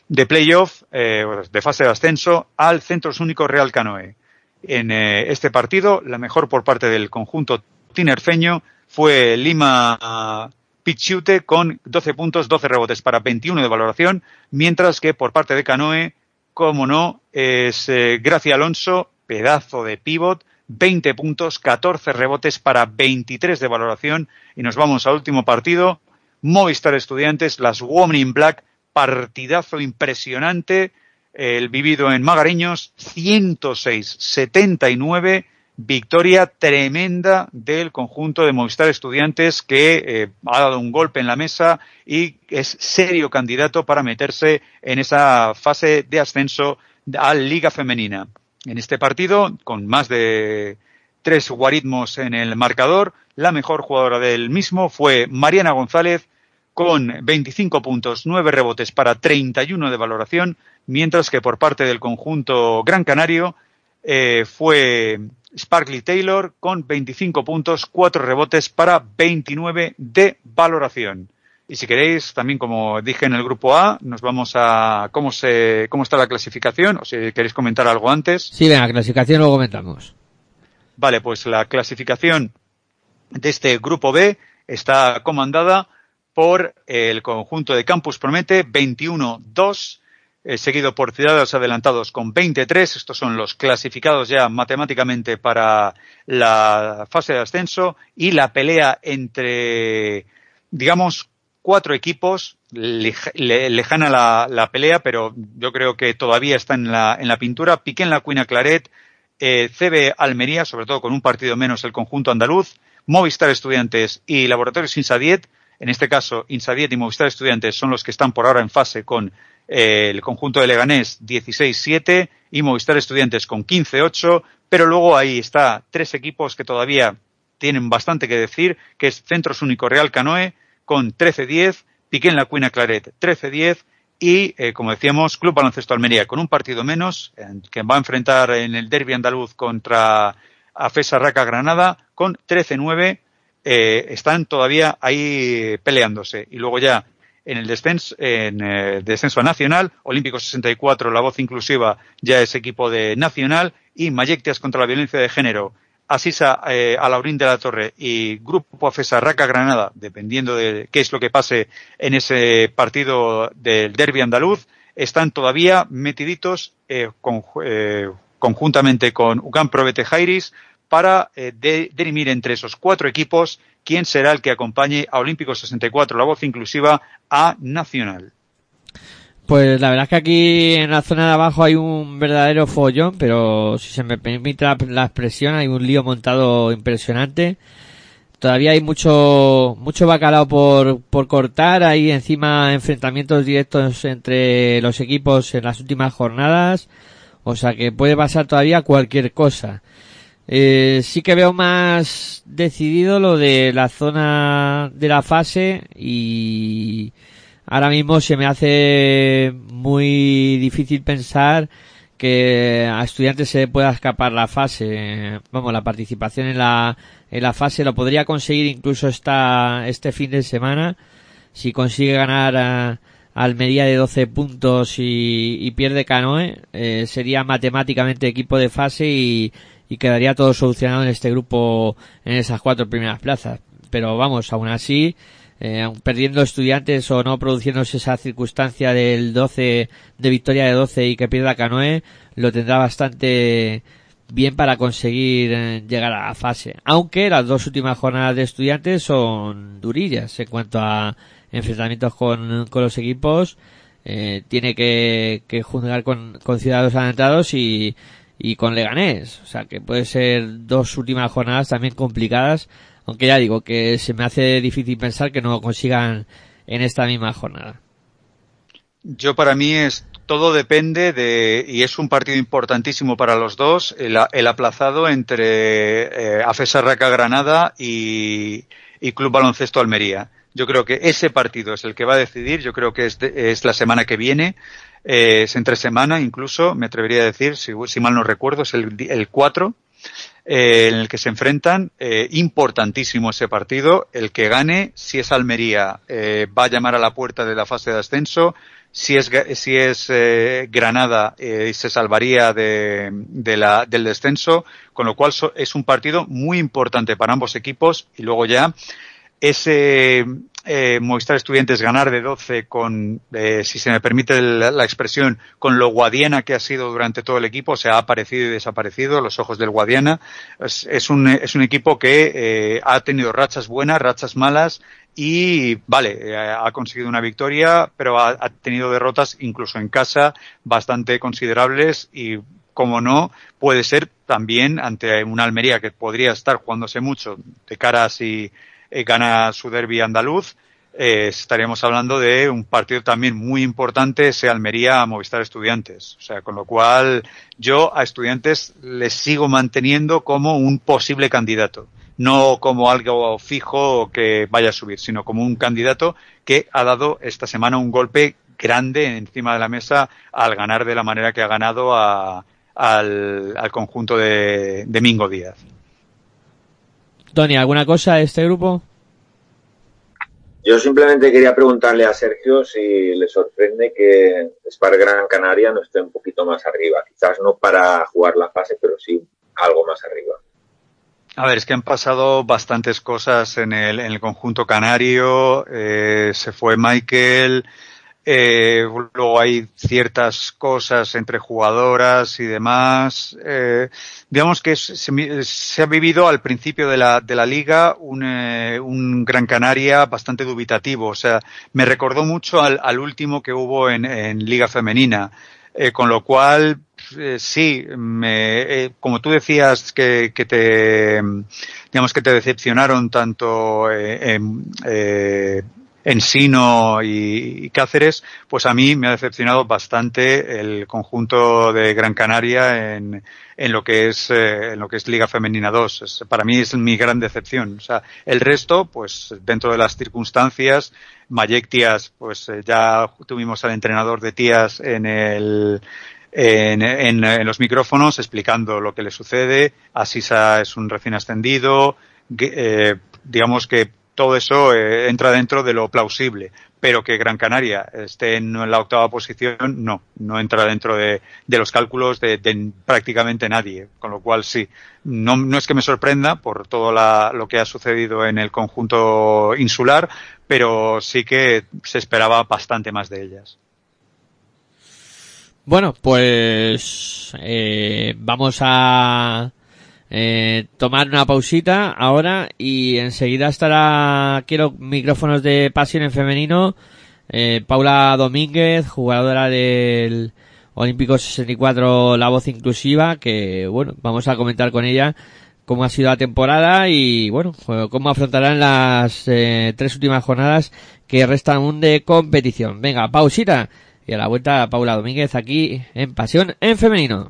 de playoff, de fase de ascenso, al Centros Único Real Canoe en este partido. La mejor por parte del conjunto tinerfeño fue Lima Pichute con 12 puntos, 12 rebotes para 21 de valoración, mientras que por parte de Canoe, como no, es eh, Gracia Alonso, pedazo de pivot, 20 puntos, 14 rebotes para 23 de valoración. Y nos vamos al último partido. Movistar Estudiantes, las Women in Black, partidazo impresionante el vivido en Magariños, 106-79, victoria tremenda del conjunto de Movistar Estudiantes que eh, ha dado un golpe en la mesa y es serio candidato para meterse en esa fase de ascenso a Liga Femenina. En este partido, con más de tres guaritmos en el marcador, la mejor jugadora del mismo fue Mariana González con 25 puntos, 9 rebotes para 31 de valoración, mientras que por parte del conjunto Gran Canario eh, fue Sparkly Taylor con 25 puntos, 4 rebotes para 29 de valoración. Y si queréis, también como dije en el grupo A, nos vamos a cómo se cómo está la clasificación o si queréis comentar algo antes. Sí, venga, clasificación lo comentamos. Vale, pues la clasificación de este grupo B está comandada por el conjunto de Campus Promete 21-2 eh, seguido por Ciudadanos Adelantados con 23. Estos son los clasificados ya matemáticamente para la fase de ascenso y la pelea entre, digamos, cuatro equipos. lejana la, pelea, pero yo creo que todavía está en la, en la pintura. Piquen la Cuina Claret, eh, CB Almería, sobre todo con un partido menos el conjunto andaluz, Movistar Estudiantes y Laboratorios Insadiet. En este caso, Insadiet y Movistar Estudiantes son los que están por ahora en fase con el conjunto de Leganés 16-7 y Movistar Estudiantes con 15-8, pero luego ahí está tres equipos que todavía tienen bastante que decir, que es Centros Único Real Canoe con 13-10, Piquén La Cuina Claret 13-10 y, eh, como decíamos, Club Baloncesto Almería con un partido menos, que va a enfrentar en el derby andaluz contra Afesa Raca Granada con 13-9, eh, están todavía ahí peleándose. Y luego ya en el descenso, en eh, descenso nacional, Olímpico 64, la voz inclusiva ya es equipo de nacional y Mayectias contra la violencia de género, Asisa eh, Alaurín de la Torre y Grupo Afesa Raca Granada, dependiendo de qué es lo que pase en ese partido del derby andaluz, están todavía metiditos eh, eh conjuntamente con UCAM Provete Jairis para eh, dirimir entre esos cuatro equipos quién será el que acompañe a Olímpico 64, la voz inclusiva, a Nacional. Pues la verdad es que aquí en la zona de abajo hay un verdadero follón, pero si se me permite la, expresión, hay un lío montado impresionante. Todavía hay mucho, mucho bacalao por, por cortar, hay encima enfrentamientos directos entre los equipos en las últimas jornadas, o sea que puede pasar todavía cualquier cosa. Eh, sí que veo más decidido lo de la zona de la fase y ahora mismo se me hace muy difícil pensar que a estudiantes se pueda escapar la fase. Vamos, la participación en la, en la fase lo podría conseguir incluso esta, este fin de semana si consigue ganar a, Almería de 12 puntos y, pierde Canoe, eh, sería matemáticamente equipo de fase y, y quedaría todo solucionado en este grupo en esas cuatro primeras plazas. Pero vamos, aún así, eh, perdiendo estudiantes o no produciéndose esa circunstancia del 12, de victoria de 12 y que pierda Canoe, lo tendrá bastante bien para conseguir eh, llegar a la fase. Aunque las dos últimas jornadas de estudiantes son durillas en cuanto a enfrentamientos con, con los equipos. Eh, tiene que, que juzgar con, con ciudadanos adelantados y, y con Leganés. O sea que puede ser dos últimas jornadas también complicadas, aunque ya digo que se me hace difícil pensar que no lo consigan en esta misma jornada. Yo para mí es todo depende de, y es un partido importantísimo para los dos, el, el aplazado entre eh, Afesa Raca Granada y, y Club Baloncesto Almería. Yo creo que ese partido es el que va a decidir, yo creo que es, de, es la semana que viene, eh, es entre semana incluso, me atrevería a decir, si, mal no recuerdo, es el, el 4, eh, en el que se enfrentan. Eh, importantísimo ese partido. El que gane, si es Almería, va a llamar a la puerta de la fase de ascenso. Si es, si es Granada, se salvaría de, de la, del descenso, con lo cual so, es un partido muy importante para ambos equipos y luego ya ese eh, Movistar Estudiantes ganar de 12 con, eh, si se me permite la, expresión, con lo Guadiana que ha sido durante todo el equipo, se ha aparecido y desaparecido los ojos del Guadiana. Es, un, es un equipo que eh, ha tenido rachas buenas, rachas malas y, vale, eh, ha conseguido una victoria, pero ha, tenido derrotas incluso en casa bastante considerables y como no, puede ser también ante una Almería que podría estar jugándose mucho de cara a eh, gana su derby andaluz, eh, estaríamos hablando de un partido también muy importante, ese Almería a Movistar Estudiantes. O sea, con lo cual yo a Estudiantes les sigo manteniendo como un posible candidato. No como algo fijo que vaya a subir, sino como un candidato que ha dado esta semana un golpe grande encima de la mesa al ganar de la manera que ha ganado a, al, al, conjunto de, de Mingo Díaz. Tony, ¿alguna cosa de este grupo? Yo simplemente quería preguntarle a Sergio si le sorprende que Spar Gran Canaria no esté un poquito más arriba. Quizás no para jugar la fase, pero sí algo más arriba. A ver, es que han pasado bastantes cosas en el, en el conjunto canario. Eh, se fue Michael, eh, luego hay ciertas cosas entre jugadoras y demás. Eh, digamos que se, ha vivido al principio de la, de la liga un, eh, un, Gran Canaria bastante dubitativo. O sea, me recordó mucho al, al último que hubo en, en Liga Femenina. Eh, con lo cual, sí, me, como tú decías que, que, te, digamos que te decepcionaron tanto en, Ensino y, y, Cáceres, pues a mí me ha decepcionado bastante el conjunto de Gran Canaria en, en lo que es eh, en lo que es Liga Femenina 2. Es, para mí es mi gran decepción. O sea, el resto, pues dentro de las circunstancias, Mayek Tías, pues eh, ya tuvimos al entrenador de Tías en el en, en, en, los micrófonos explicando lo que le sucede. Asisa es un recién ascendido. Eh, digamos que todo eso eh, entra dentro de lo plausible, pero que Gran Canaria esté en, la octava posición, no, no entra dentro de, los cálculos de, prácticamente nadie, con lo cual sí, no, no es que me sorprenda por todo la, lo que ha sucedido en el conjunto insular, pero sí que se esperaba bastante más de ellas. Bueno, pues eh, vamos a eh, tomar una pausita ahora y enseguida estará, quiero micrófonos de pasión en femenino, eh, Paula Domínguez, jugadora del Olímpico 64, la voz inclusiva, que bueno, vamos a comentar con ella cómo ha sido la temporada y bueno, cómo afrontarán las eh, tres últimas jornadas que restan aún de competición. Venga, pausita y a la vuelta Paula Domínguez aquí en Pasión en Femenino.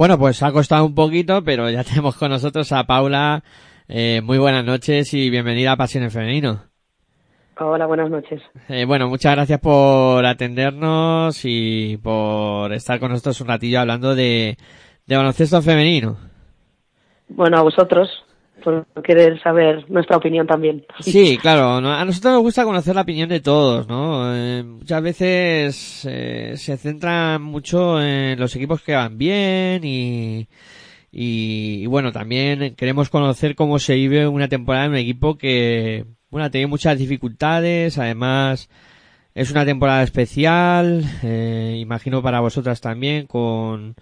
Bueno, pues ha costado un poquito, pero ya tenemos con nosotros a Paula. Eh, muy buenas noches y bienvenida a Pasiones Femenino. Hola, buenas noches. Eh, bueno, muchas gracias por atendernos y por estar con nosotros un ratillo hablando de, de baloncesto femenino. Bueno, a vosotros, por querer saber nuestra opinión también. Sí, claro, a nosotros nos gusta conocer la opinión de todos, ¿no? Eh, muchas veces eh, se centran mucho en los equipos que van bien y, y, y bueno, también queremos conocer cómo se vive una temporada en un equipo que, bueno, ha tenido muchas dificultades, además es una temporada especial, eh, imagino para vosotras también, con,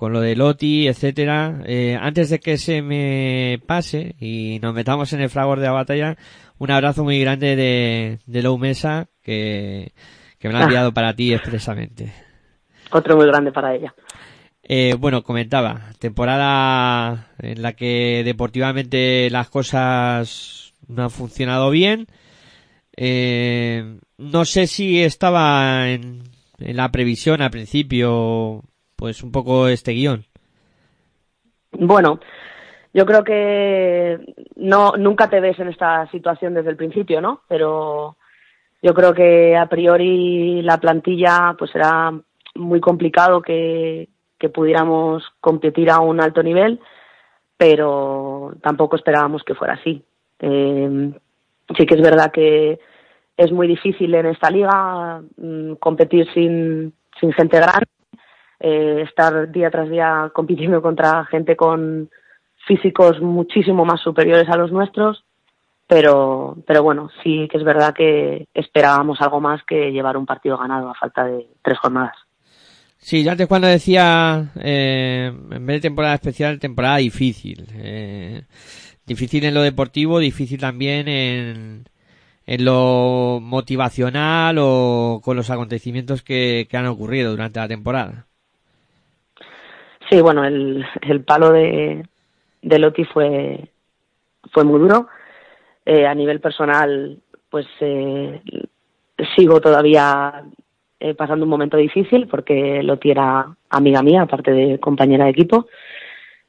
con lo de Loti, etcétera. Eh, antes de que se me pase y nos metamos en el fragor de la batalla, un abrazo muy grande de, de Lou Mesa, que, que me lo ha enviado para ti expresamente. Otro muy grande para ella. Eh, bueno, comentaba, temporada en la que deportivamente las cosas no han funcionado bien. Eh, no sé si estaba en, en la previsión al principio, pues un poco este guion. Bueno, yo creo que no nunca te ves en esta situación desde el principio, ¿no? Pero yo creo que a priori la plantilla pues era muy complicado que, que pudiéramos competir a un alto nivel, pero tampoco esperábamos que fuera así. Eh, sí que es verdad que es muy difícil en esta liga mm, competir sin, sin gente grande, eh, estar día tras día compitiendo contra gente con físicos muchísimo más superiores a los nuestros, pero, pero bueno, sí que es verdad que esperábamos algo más que llevar un partido ganado a falta de tres jornadas. Sí, antes cuando decía, eh, en vez de temporada especial, temporada difícil. Eh, difícil en lo deportivo, difícil también en, en lo motivacional o con los acontecimientos que han ocurrido durante la temporada. Sí, bueno, el, el palo de, de Loti fue, fue muy duro. Eh, a nivel personal, pues eh, sigo todavía eh, pasando un momento difícil porque Loti era amiga mía, aparte de compañera de equipo.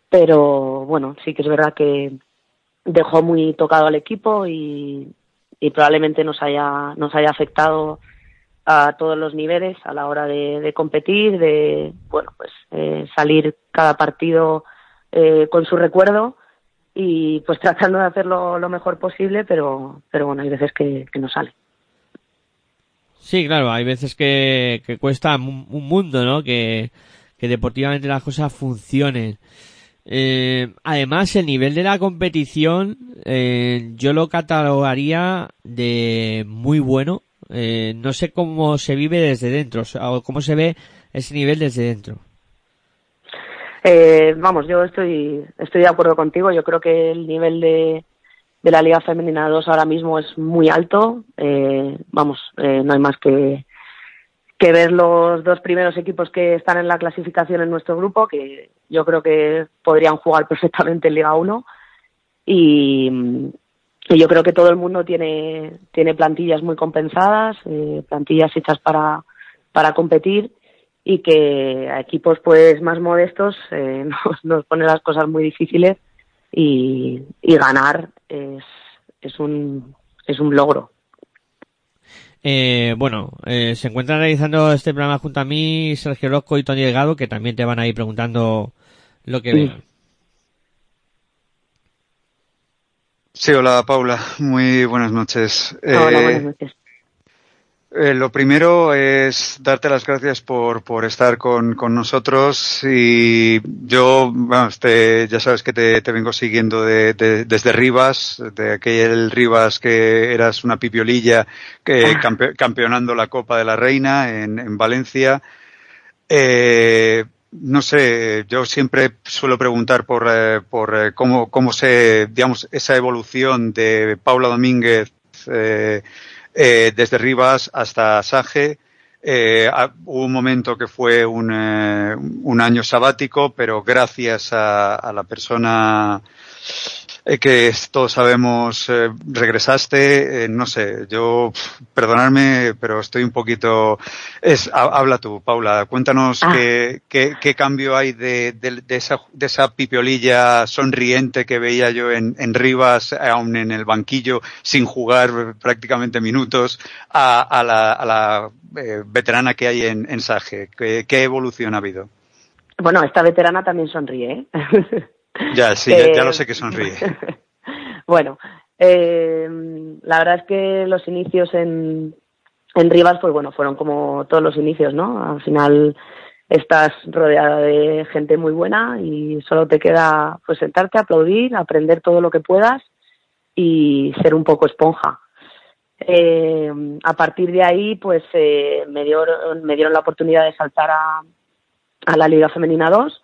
Pero bueno, sí que es verdad que dejó muy tocado al equipo y, y probablemente nos haya, nos haya afectado a todos los niveles a la hora de, competir, de bueno pues eh, salir cada partido eh, con su recuerdo y pues tratando de hacerlo lo mejor posible, pero pero bueno hay veces que, no sale. Sí, claro, hay veces que, cuesta un, un mundo, ¿no? Que, que deportivamente las cosas funcionen. Eh, además, el nivel de la competición eh, yo lo catalogaría de muy bueno. Eh, no sé cómo se vive desde dentro, o cómo se ve ese nivel desde dentro. Eh, vamos, yo estoy, estoy de acuerdo contigo. Yo creo que el nivel de, de la Liga Femenina 2 ahora mismo es muy alto. Eh, vamos, eh, no hay más que, que ver los dos primeros equipos que están en la clasificación en nuestro grupo, que yo creo que podrían jugar perfectamente en Liga 1. Y, yo creo que todo el mundo tiene, tiene plantillas muy compensadas, eh, plantillas hechas para, para competir y que a equipos pues más modestos eh, nos, nos pone las cosas muy difíciles y, y ganar es, es un es un logro. Eh, bueno, eh, se encuentran realizando este programa junto a mí Sergio Rosco y Tony Delgado, que también te van a ir preguntando lo que Sí. vean. Sí, hola Paula, muy buenas noches. Hola, Eh, buenas noches. Eh, lo primero es darte las gracias por, por estar con, con nosotros y yo, vamos, te- ya sabes que te, te vengo siguiendo de- de- desde Rivas, de aquel Rivas que eras una pipiolilla que campe- campeonando la Copa de la Reina en, en Valencia. Eh, no sé, yo siempre suelo preguntar por, eh, por eh, cómo, cómo se, digamos, esa evolución de Paula Domínguez eh, eh, desde Rivas hasta Saje. Eh, ah, hubo un momento que fue un, eh, un año sabático, pero gracias a, a la persona eh, que todos sabemos eh, regresaste, eh, no sé, yo, perdonadme, pero estoy un poquito... Es, ha- habla tú, Paula, cuéntanos Ah. qué, qué, qué cambio hay de, de, de esa, de esa pipiolilla sonriente que veía yo en, en Rivas, aún en el banquillo, sin jugar prácticamente minutos, a, a la, a la eh, veterana que hay en, en Saje. ¿Qué, ¿Qué evolución ha habido? Bueno, esta veterana también sonríe. ¿eh? Ya, sí, ya, ya lo sé que sonríe. bueno, eh, la verdad es que los inicios en, en Rivas, pues bueno, fueron como todos los inicios, ¿no? Al final estás rodeada de gente muy buena y solo te queda pues sentarte, aplaudir, aprender todo lo que puedas y ser un poco esponja. Eh, a partir de ahí, pues eh, me, dio- me dieron la oportunidad de saltar a, a la Liga Femenina 2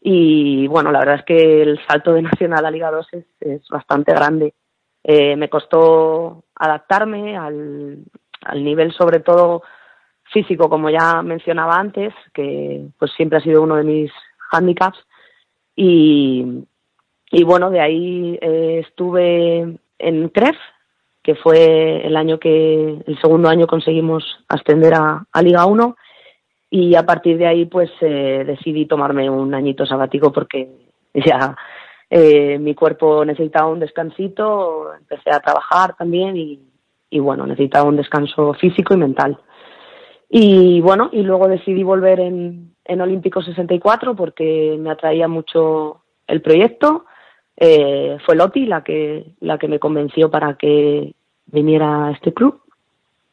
y bueno, la verdad es que el salto de Nacional a Liga 2 es, es bastante grande. Eh, me costó adaptarme al, al nivel sobre todo físico, como ya mencionaba antes, que pues siempre ha sido uno de mis handicaps y, y bueno, de ahí eh, estuve en CREF, que fue el año que, el segundo año conseguimos ascender a, a Liga 1 y a partir de ahí pues eh, decidí tomarme un añito sabático porque ya eh, mi cuerpo necesitaba un descansito, empecé a trabajar también y, bueno, necesitaba un descanso físico y mental. Y bueno, y luego decidí volver en, en Olímpico 64 porque me atraía mucho el proyecto. Eh, fue Loti la que, la que me convenció para que viniera a este club.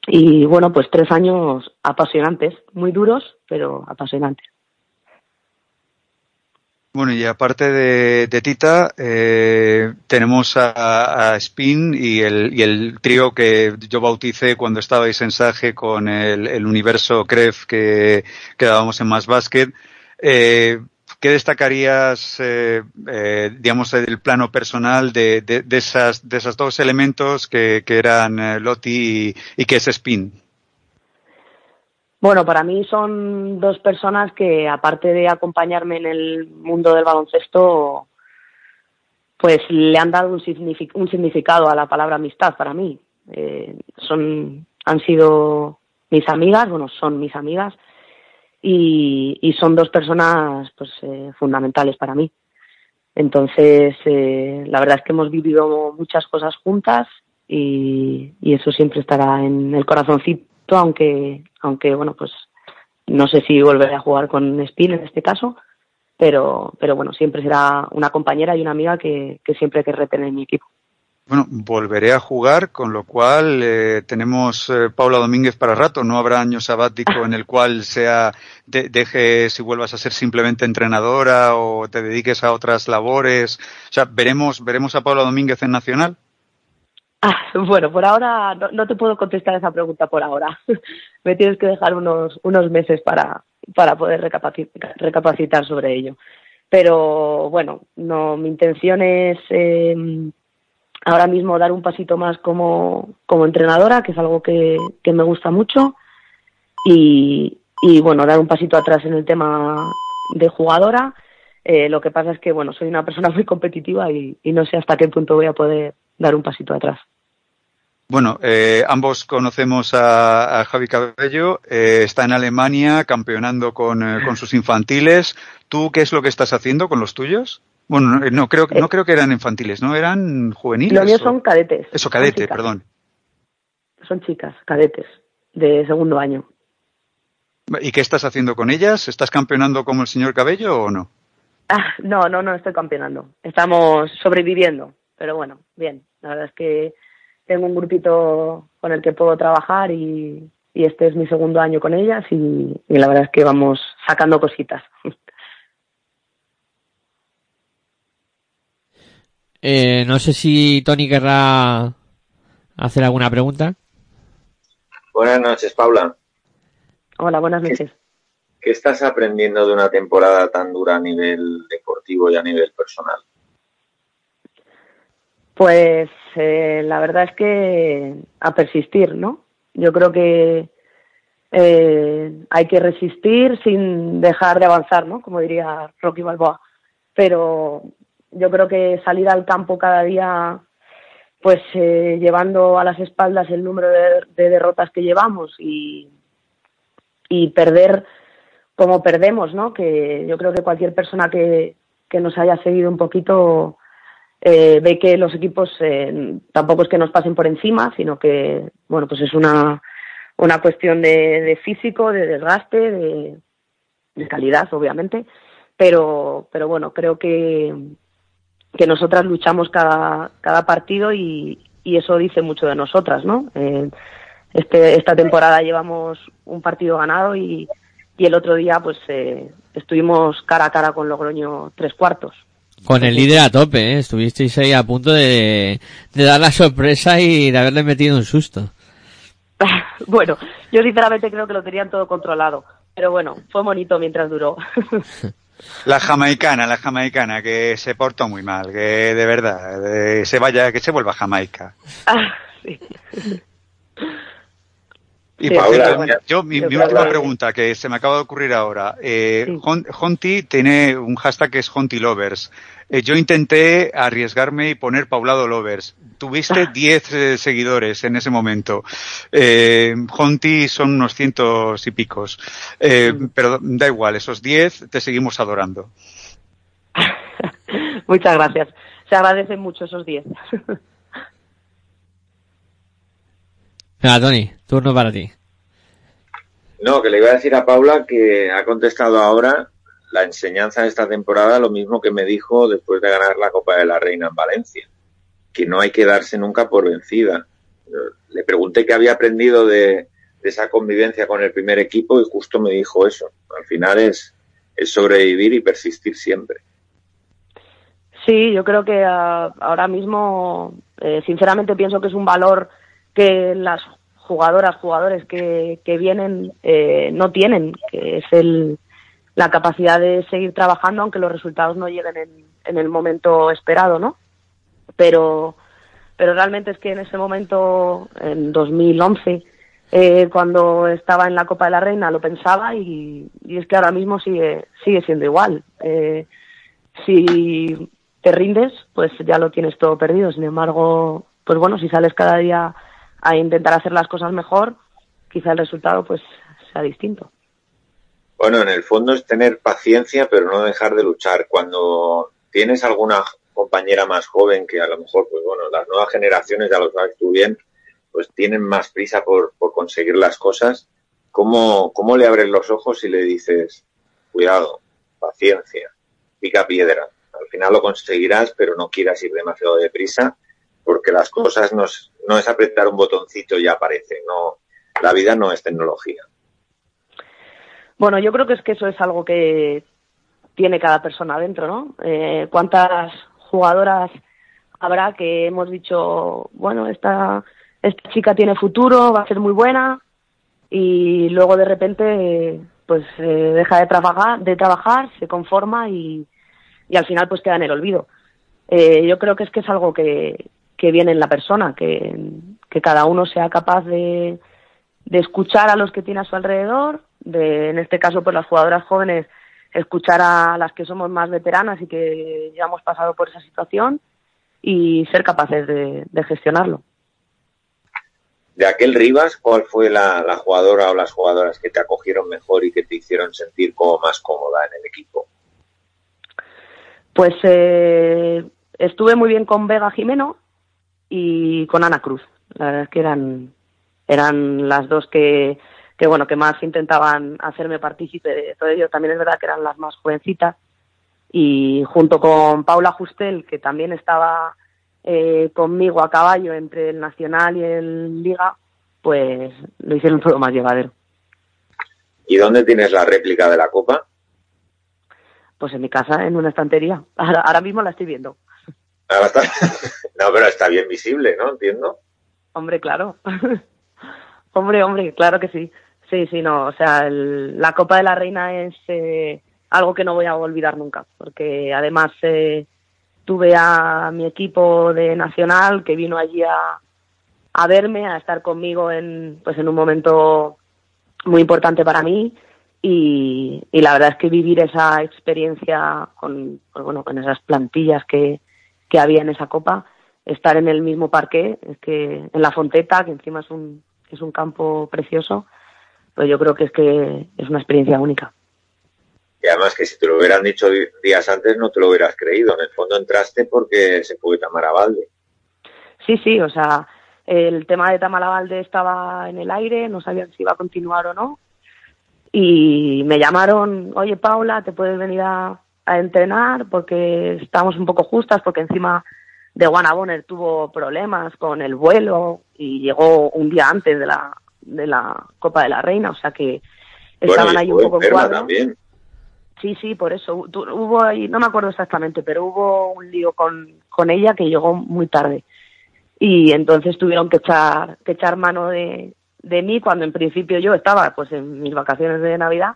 Y bueno, pues tres años apasionantes, muy duros, pero apasionantes. Bueno, y aparte de, de Tita, eh, tenemos a, Spin y el, y el trío que yo bauticé cuando estabais en Sage con el, el universo CREF que, que dábamos en Más Basket. Eh, ¿Qué destacarías, eh, eh, digamos, del plano personal de, esas, de esos dos elementos que, eran eh, y, que es Spin? Bueno, para mí son dos personas que, aparte de acompañarme en el mundo del baloncesto, pues le han dado un, un significado a la palabra amistad para mí. Eh, son, han sido mis amigas, bueno, son mis amigas, y, y son dos personas pues eh, fundamentales para mí. Entonces, eh, la verdad es que hemos vivido muchas cosas juntas y, y eso siempre estará en el corazoncito, aunque, aunque bueno, pues no sé si volveré a jugar con Spin en este caso, pero, pero bueno, siempre será una compañera y una amiga que, que siempre querré tener en mi equipo. Bueno, volveré a jugar, con lo cual eh, tenemos eh, Paula Domínguez para rato. No habrá año sabático en el cual sea de, dejes y vuelvas a ser simplemente entrenadora o te dediques a otras labores. O sea, veremos veremos a Paula Domínguez en Nacional. Ah, bueno, por ahora no, te puedo contestar esa pregunta por ahora. Me tienes que dejar unos unos meses para para poder recapaci- recapacitar sobre ello. Pero bueno, no, mi intención es eh, ahora mismo dar un pasito más como, como entrenadora, que es algo que, que me gusta mucho, y, bueno, dar un pasito atrás en el tema de jugadora. Eh, lo que pasa es que bueno, soy una persona muy competitiva y, y no sé hasta qué punto voy a poder dar un pasito atrás. Bueno, eh, ambos conocemos a, a Javi Cabello, eh, está en Alemania campeonando con, eh, con sus infantiles. ¿Tú qué es lo que estás haciendo con los tuyos? Bueno, no, no creo, no creo que eran infantiles, ¿no? Eran juveniles. Los míos son cadetes. Eso, cadete, perdón. Son chicas, cadetes, de segundo año. ¿Y qué estás haciendo con ellas? ¿Estás campeonando como el señor Cabello o no? Ah, no, no, no estoy campeonando. Estamos sobreviviendo, pero bueno, bien. La verdad es que tengo un grupito con el que puedo trabajar y, y este es mi segundo año con ellas y, y la verdad es que vamos sacando cositas. Eh, no sé si Tony querrá hacer alguna pregunta. Buenas noches, Paula. Hola, buenas noches. ¿Qué estás aprendiendo de una temporada tan dura a nivel deportivo y a nivel personal? Pues eh, la verdad es que a persistir, ¿no? Yo creo que eh, hay que resistir sin dejar de avanzar, ¿no? Como diría Rocky Balboa. Pero yo creo que salir al campo cada día, pues eh, llevando a las espaldas el número de, de derrotas que llevamos y, y perder como perdemos, ¿no? Que yo creo que cualquier persona que, que nos haya seguido un poquito eh, ve que los equipos eh, tampoco es que nos pasen por encima, sino que, bueno, pues es una, una cuestión de, de físico, de desgaste, de, de calidad, obviamente, pero, pero bueno, creo que, que nosotras luchamos cada, cada partido y, y eso dice mucho de nosotras, ¿no? Eh, este, esta temporada llevamos un partido ganado y, y el otro día pues eh, estuvimos cara a cara con Logroño tres cuartos. Con el líder a tope, ¿eh? estuvisteis ahí a punto de, de dar la sorpresa y de haberle metido un susto. bueno, yo sinceramente creo que lo tenían todo controlado, pero bueno, fue bonito mientras duró. La jamaicana, la jamaicana, que se portó muy mal, que de verdad, eh, se vaya, que se vuelva Jamaica. Ah, sí. Y Sí, Paula, bueno, yo, mi, yo mi creo última pregunta que se me acaba de ocurrir ahora. Eh, Sí. Honti tiene un hashtag que es Honti Lovers. Eh, yo intenté arriesgarme y poner Paulado Lovers. Tuviste 10 eh, seguidores en ese momento. Eh, Honti son unos cientos y picos. Eh, pero da igual, esos 10 te seguimos adorando. Muchas gracias. Se agradecen mucho esos 10. Venga, Tony, turno para ti. No, que le iba a decir a Paula que ha contestado ahora la enseñanza de esta temporada lo mismo que me dijo después de ganar la Copa de la Reina en Valencia, que no hay que darse nunca por vencida. Le pregunté qué había aprendido de, de esa convivencia con el primer equipo y justo me dijo eso. Al final es, es sobrevivir y persistir siempre. Sí, yo creo que ah, ahora mismo, eh, sinceramente pienso que es un valor que las jugadoras, jugadores que, que vienen eh, no tienen, que es el, la capacidad de seguir trabajando aunque los resultados no lleguen en, en el momento esperado, ¿no? Pero, pero realmente es que en ese momento, en 2011, eh, cuando estaba en la Copa de la Reina, lo pensaba y, y es que ahora mismo sigue, sigue siendo igual. Eh, si te rindes, pues ya lo tienes todo perdido. Sin embargo, pues bueno, si sales cada día a intentar hacer las cosas mejor, quizá el resultado pues sea distinto. Bueno, en el fondo es tener paciencia, pero no dejar de luchar. Cuando tienes alguna compañera más joven que a lo mejor, pues bueno, las nuevas generaciones, ya lo sabes tú bien, pues tienen más prisa por, por conseguir las cosas, ¿cómo, ¿cómo le abres los ojos y le dices, cuidado, paciencia, pica piedra? Al final lo conseguirás, pero no quieras ir demasiado deprisa, porque las cosas no es, no es apretar un botoncito y aparece. No, la vida no es tecnología. Bueno, yo creo que es que eso es algo que tiene cada persona dentro, ¿no? Eh, ¿Cuántas jugadoras habrá que hemos dicho, bueno, esta, esta chica tiene futuro, va a ser muy buena, y luego de repente, pues eh, deja de trabajar, de trabajar, se conforma y, y al final pues queda en el olvido. Eh, yo creo que es que es algo que, que viene en la persona, que, que cada uno sea capaz de, de escuchar a los que tiene a su alrededor, de, en este caso, pues las jugadoras jóvenes, escuchar a las que somos más veteranas y que ya hemos pasado por esa situación y ser capaces de, de gestionarlo. De aquel Rivas, ¿cuál fue la, la jugadora o las jugadoras que te acogieron mejor y que te hicieron sentir como más cómoda en el equipo? Pues eh, estuve muy bien con Vega Jimeno y con Ana Cruz. La verdad es que eran, eran las dos que, que, bueno, que más intentaban hacerme partícipe de todo ello. También es verdad que eran las más jovencitas. Y junto con Paula Justel, que también estaba eh, conmigo a caballo entre el Nacional y el Liga, pues lo hicieron todo más llevadero. ¿Y dónde tienes la réplica de la copa? Pues en mi casa, en una estantería. Ahora, ahora mismo la estoy viendo. No, pero está bien visible, ¿no? Entiendo. Hombre, claro. hombre, hombre, claro que sí. Sí, sí, no. O sea, la Copa de la Reina es eh, algo que no voy a olvidar nunca, porque además eh, tuve a mi equipo de nacional que vino allí a, a verme, a estar conmigo en, pues en un momento muy importante para mí y, y la verdad es que vivir esa experiencia con, pues bueno, con esas plantillas que, que había en esa copa, estar en el mismo parque, es que en la Fonteta, que encima es un, es un campo precioso, pues yo creo que es que es una experiencia única. Y además que si te lo hubieran dicho di- días antes no te lo hubieras creído. En el fondo entraste porque se fue Tamara Valde. Sí, sí, o sea, el tema de Tamalabalde estaba en el aire, no sabían si iba a continuar o no. Y me llamaron, oye Paula, ¿te puedes venir a, a entrenar? Porque estamos un poco justas, porque encima de Juana Bonner tuvo problemas con el vuelo y llegó un día antes de la, de la Copa de la Reina, o sea que estaban bueno, ahí un poco en cuadro. también. Sí, sí, por eso. Hubo ahí, no me acuerdo exactamente, pero hubo un lío con, con ella que llegó muy tarde. Y entonces tuvieron que echar, que echar mano de, de mí cuando en principio yo estaba pues en mis vacaciones de Navidad.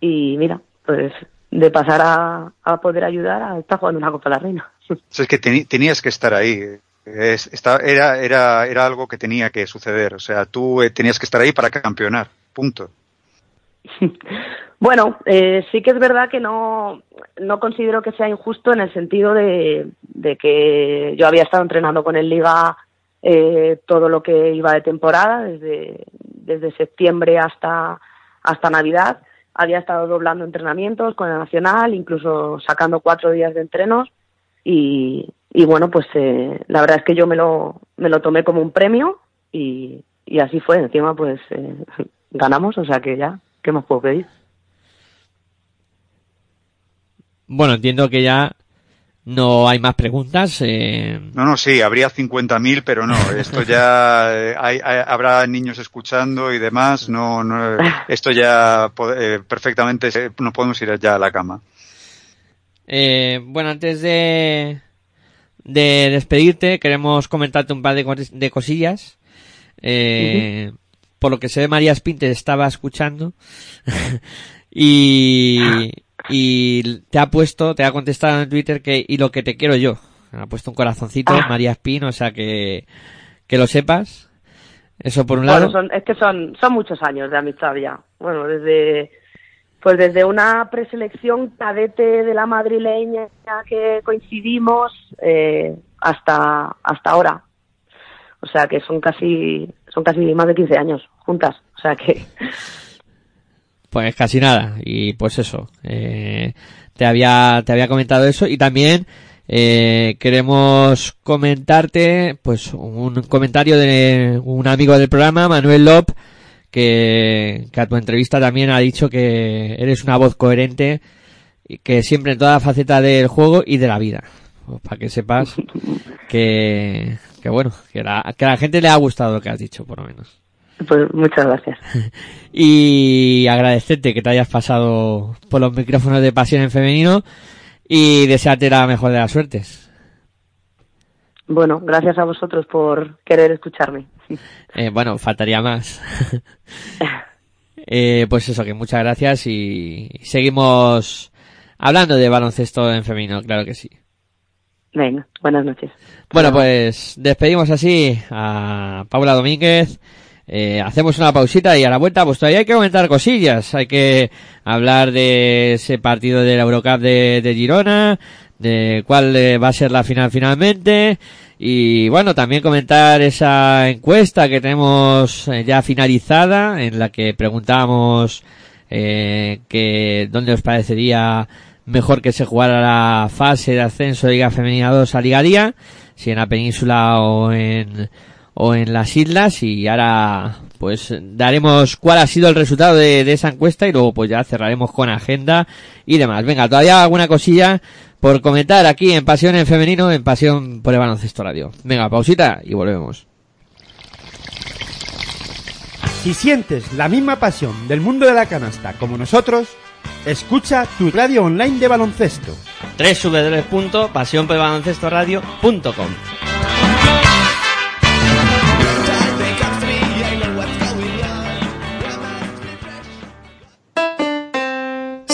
Y mira, pues de pasar a, a poder ayudar a estar jugando una Copa de la Reina. Es que tenías que estar ahí. Es- era, era, era algo que tenía que suceder. O sea, tú eh, tenías que estar ahí para campeonar. Punto. Bueno, eh, sí que es verdad que no, no considero que sea injusto en el sentido de, de que yo había estado entrenando con el Liga eh, todo lo que iba de temporada, desde, desde septiembre hasta, hasta Navidad. Había estado doblando entrenamientos con el Nacional, incluso sacando cuatro días de entrenos. Y, y bueno, pues eh, la verdad es que yo me lo, me lo tomé como un premio y, y así fue. Encima, pues eh, ganamos, o sea que ya, ¿qué más puedo pedir? Bueno, entiendo que ya no hay más preguntas. Eh, No, no, sí, habría 50.000, pero no, esto ya eh, hay, hay- habrá niños escuchando y demás, no, no, esto ya eh, perfectamente nos podemos ir ya a la cama. eh, bueno, antes de, de despedirte, queremos comentarte un par de, cos- de cosillas. Eh, Por lo que se ve, María Spin te estaba escuchando. y, y te ha puesto, te ha contestado en Twitter que, y lo que te quiero yo. Ha puesto un corazoncito, Ah. María Spin, o sea que, que lo sepas. Eso por un Bueno, lado. son, es que son, son muchos años de amistad ya. Bueno, desde, pues desde una preselección cadete de la madrileña que coincidimos eh, hasta, hasta ahora. O sea que son casi, son casi más de 15 años juntas. O sea que, Pues casi nada. Y pues eso. eh, te había, te había comentado eso. Y también, eh, queremos comentarte, pues, un comentario de un amigo del programa, Manuel Lop, que, que a tu entrevista también ha dicho que eres una voz coherente y que siempre en toda faceta del juego y de la vida. Pues para que sepas que, que bueno, que, la, que la gente le ha gustado lo que has dicho, por lo menos. Pues muchas gracias. Y agradecerte que te hayas pasado por los micrófonos de Pasión en Femenino y desearte la mejor de las suertes. Bueno, gracias a vosotros por querer escucharme. Eh, bueno, faltaría más. eh, pues eso, que muchas gracias y seguimos hablando de baloncesto en femenino, claro que sí. Venga, buenas noches. Bueno, pues despedimos así a Paula Domínguez. Eh, hacemos una pausita y a la vuelta pues todavía hay que comentar cosillas. Hay que hablar de ese partido de la Eurocup de, Girona, de cuál eh, va a ser la final finalmente. Y bueno, también comentar esa encuesta que tenemos eh, ya finalizada en la que preguntábamos eh, que dónde os parecería mejor que se jugara la fase de ascenso de Liga Femenina 2 a Liga Día, si en la península o en, o en las islas y ahora pues daremos cuál ha sido el resultado de, de esa encuesta y luego pues ya cerraremos con agenda y demás. Venga, todavía alguna cosilla por comentar aquí en Pasión en Femenino, en Pasión por el Baloncesto Radio. Venga, pausita y volvemos. Si sientes la misma pasión del mundo de la canasta como nosotros, escucha tu radio online de baloncesto. www.pasionpelbaloncestoradio.com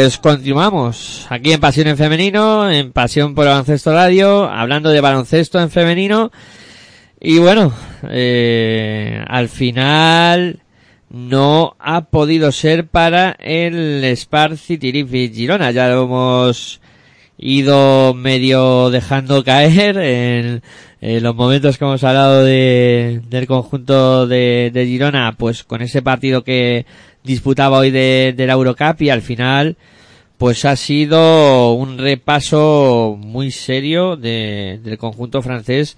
Pues continuamos aquí en Pasión en Femenino, en Pasión por Baloncesto Radio, hablando de baloncesto en femenino. Y bueno, eh, al final no ha podido ser para el Spar City Girona. Ya lo hemos ido medio dejando caer en, los momentos que hemos hablado de, del conjunto de Girona, pues con ese partido que disputaba hoy de, de la Eurocup y al final pues ha sido un repaso muy serio de, del conjunto francés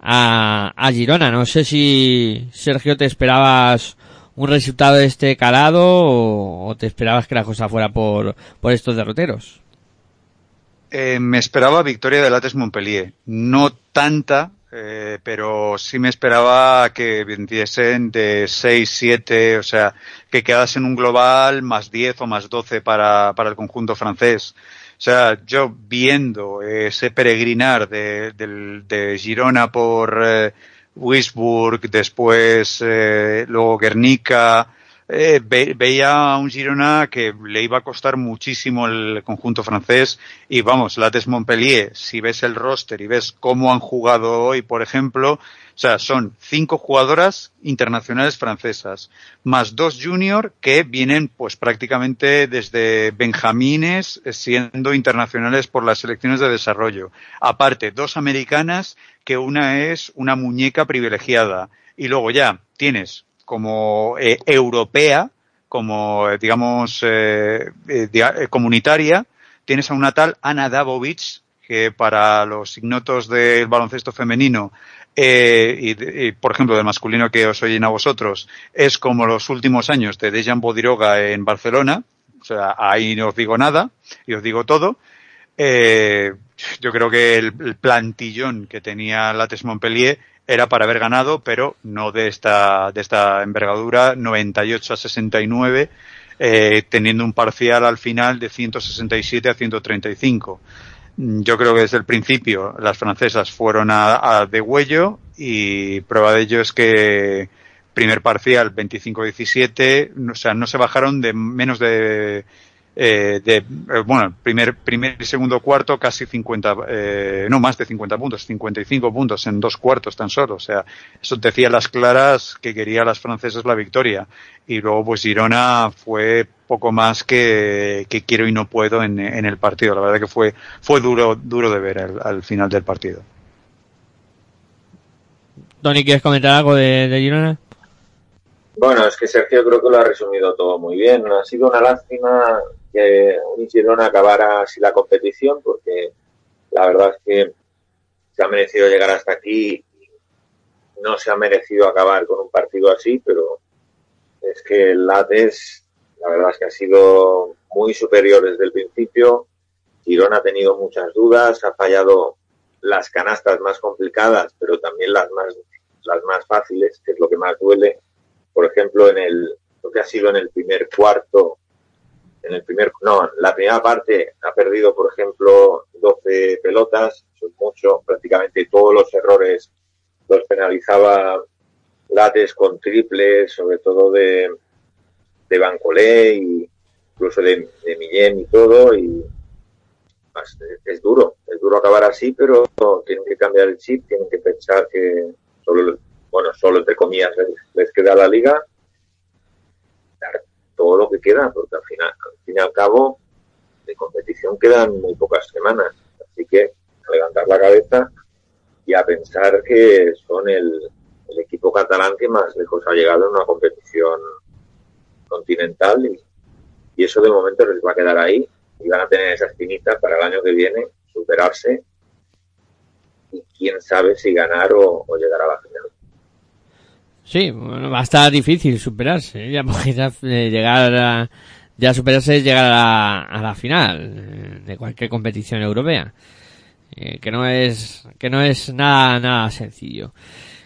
a, a Girona. No sé si Sergio te esperabas un resultado de este calado o, o te esperabas que la cosa fuera por, por estos derroteros. Eh, me esperaba victoria del Ates Montpellier. No tanta, eh, pero sí me esperaba que vendiesen de 6, 7, o sea, que quedasen un global más 10 o más 12 para, para el conjunto francés. O sea, yo viendo ese peregrinar de, de Girona por eh, después eh, luego Guernica, eh, ve- veía a un Girona que le iba a costar muchísimo el conjunto francés y vamos, Lattes Montpellier, si ves el roster y ves cómo han jugado hoy, por ejemplo, o sea, son cinco jugadoras internacionales francesas, más dos junior que vienen pues prácticamente desde Benjamines eh, siendo internacionales por las selecciones de desarrollo. Aparte, dos americanas que una es una muñeca privilegiada y luego ya tienes como eh, europea, como eh, digamos eh, eh, comunitaria, tienes a una tal Ana Davovich que para los ignotos del baloncesto femenino eh, y, por ejemplo, del masculino que os oyen a vosotros, es como los últimos años de Dejan Bodiroga en Barcelona. O sea, ahí no os digo nada y os digo todo. Yo creo que el, el plantillón que tenía Lattes Montpellier era para haber ganado, pero no de esta, de esta envergadura, 98 a 69, eh, teniendo un parcial al final de 167 a 135. Mm, Yo creo que desde el principio las francesas fueron a, a de huello y prueba de ello es que primer parcial 25-17, o sea, no se bajaron de menos de, eh, de eh, bueno, primer, primer y segundo cuarto casi 50, eh, no más de 50 puntos, 55 puntos en dos cuartos tan solo, o sea, eso decía a las claras que quería las francesas la victoria y luego pues Girona fue poco más que, que quiero y no puedo en, en el partido, la verdad que fue, fue duro, duro de ver al, al final del partido. Tony, ¿quieres comentar algo de, de Girona? Bueno, es que Sergio creo que lo ha resumido todo muy bien. Ha sido una lástima que un Girona acabara así la competición porque la verdad es que se ha merecido llegar hasta aquí y no se ha merecido acabar con un partido así, pero es que el Lates la verdad es que ha sido muy superior desde el principio. Girona ha tenido muchas dudas, ha fallado las canastas más complicadas, pero también las más las más fáciles, que es lo que más duele por ejemplo, en el, lo que ha sido en el primer cuarto, en el primer, no, la primera parte ha perdido, por ejemplo, 12 pelotas, eso es mucho, prácticamente todos los errores los penalizaba Lates con triples, sobre todo de, de Bancolé y incluso de, de Millén y todo, y pues, es duro, es duro acabar así, pero tienen que cambiar el chip, tienen que pensar que solo bueno, solo entre comillas les, les queda la liga, todo lo que queda, porque al final, al fin y al cabo, de competición quedan muy pocas semanas. Así que a levantar la cabeza y a pensar que son el, equipo catalán que más lejos ha llegado en una competición continental y, eso de momento les va a quedar ahí y van a tener esa espinita para el año que viene, superarse y quién sabe si ganar o llegar a la final. Sí, bueno, va a estar difícil superarse, ¿eh? ya porque eh, llegar a, ya superarse es llegar a la, a la final eh, de cualquier competición europea, que no es que no es nada nada sencillo.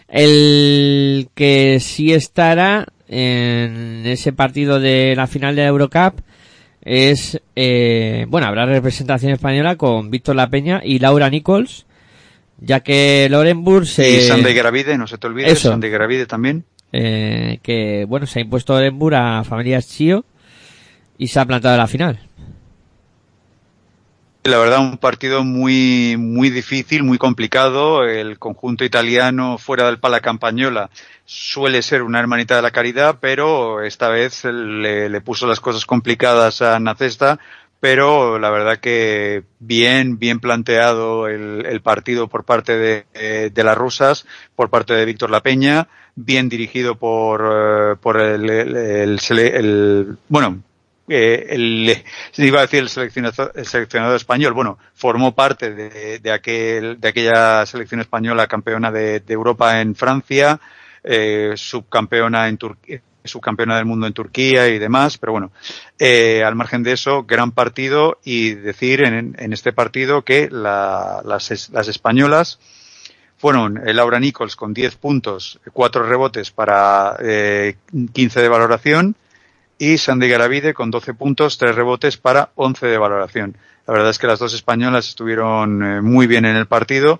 El que sí estará en ese partido de la final de la Eurocup es eh, bueno habrá representación española con Víctor La Peña y Laura Nichols ya que Lorenburg se Y Sandy Gravide, no se te olvide, Eso. Sandy Gravide también. eh, que bueno se ha impuesto Orenburg a familias Chio y se ha plantado en la final. La verdad, un partido muy, muy difícil, muy complicado. El conjunto italiano fuera del Pala Campañola suele ser una hermanita de la caridad, pero esta vez le, le puso las cosas complicadas a Nacesta. Pero la verdad que bien, bien planteado el, el partido por parte de, eh, de las rusas, por parte de Víctor La Peña, bien dirigido por, eh, por el, el, el- bueno, eh, el, iba a decir el seleccionador, el seleccionador español, bueno, formó parte de, de, aquel, de aquella selección española campeona de, de Europa en Francia, eh, subcampeona en Turquía subcampeona del mundo en Turquía y demás, pero bueno, eh, al margen de eso, gran partido y decir en, este partido que la- las, las españolas fueron eh, Laura Nichols con 10 puntos, 4 rebotes para eh, 15 de valoración y Sandy Garavide con 12 puntos, 3 rebotes para 11 de valoración. La verdad es que las dos españolas estuvieron eh, muy bien en el partido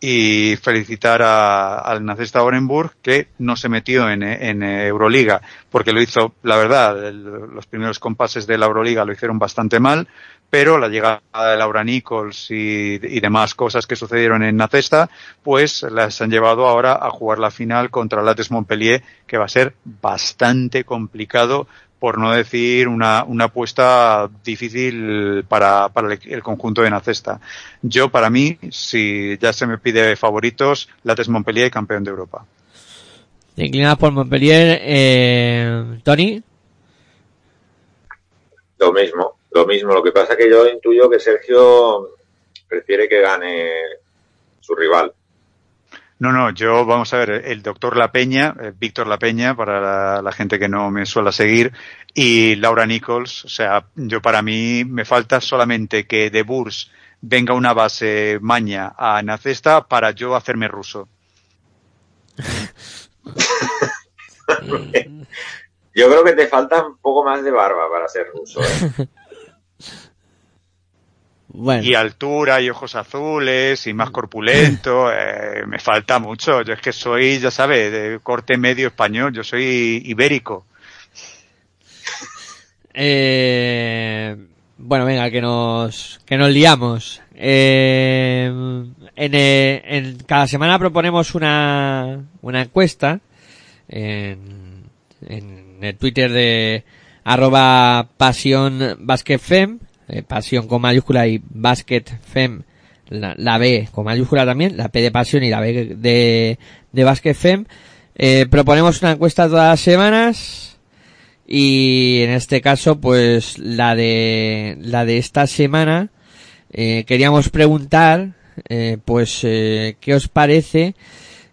y felicitar a- al Nacesta Orenburg que no se metió en, en Euroliga porque lo hizo, la verdad, los primeros compases de la Euroliga lo hicieron bastante mal, pero la llegada de Laura Nichols y, y demás cosas que sucedieron en Nacesta, pues las han llevado ahora a jugar la final contra Lattes Montpellier, que va a ser bastante complicado por no decir una, una apuesta difícil para, para el, el conjunto de Nacesta. Yo, para mí, si ya se me pide favoritos, Lattes Montpellier campeón de Europa. Te inclinas por Montpellier, eh, Tony. Lo mismo, lo mismo. Lo que pasa que yo intuyo que Sergio prefiere que gane su rival. No, no, yo, vamos a ver, el doctor La Peña, eh, Víctor La Peña, para la, la gente que no me suele seguir, y Laura Nichols, o sea, yo para mí me falta solamente que de Burs venga una base maña a Nacesta para yo hacerme ruso. Yo creo que te falta un poco más de barba para ser ruso. ¿eh? Bueno, Y altura y ojos azules y más corpulento, eh, me falta mucho. Yo es que soy, ya sabes, de corte medio español, yo soy ibérico. eh, bueno, venga, que nos, que nos liamos. Eh, en, eh, en cada semana proponemos una, una encuesta en, en el Twitter de arroba pasión basquetfem, eh, pasión con mayúscula y basquetfem, la, la B con mayúscula también, la P de pasión y la B de, de basquetfem. Eh, proponemos una encuesta todas las semanas y en este caso pues la de la de esta semana eh, queríamos preguntar eh, pues eh, qué os parece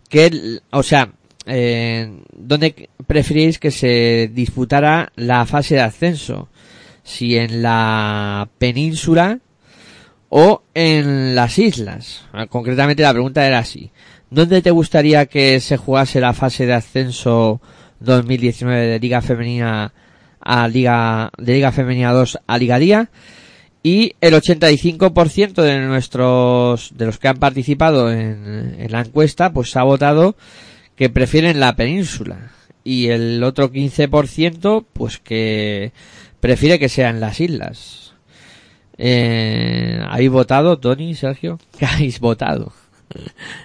que o sea eh, dónde preferís que se disputara la fase de ascenso si en la península o en las islas. Ah, concretamente la pregunta era así. ¿dónde te gustaría que se jugase la fase de ascenso 2019 de Liga Femenina a Liga de Liga Femenina 2 a Liga Día y el 85% de nuestros de los que han participado en, en la encuesta pues ha votado que prefieren la península. Y el otro 15% pues que prefiere que sea en las islas. Eh, ¿Habéis votado, Tony, Sergio? ¿Qué habéis votado?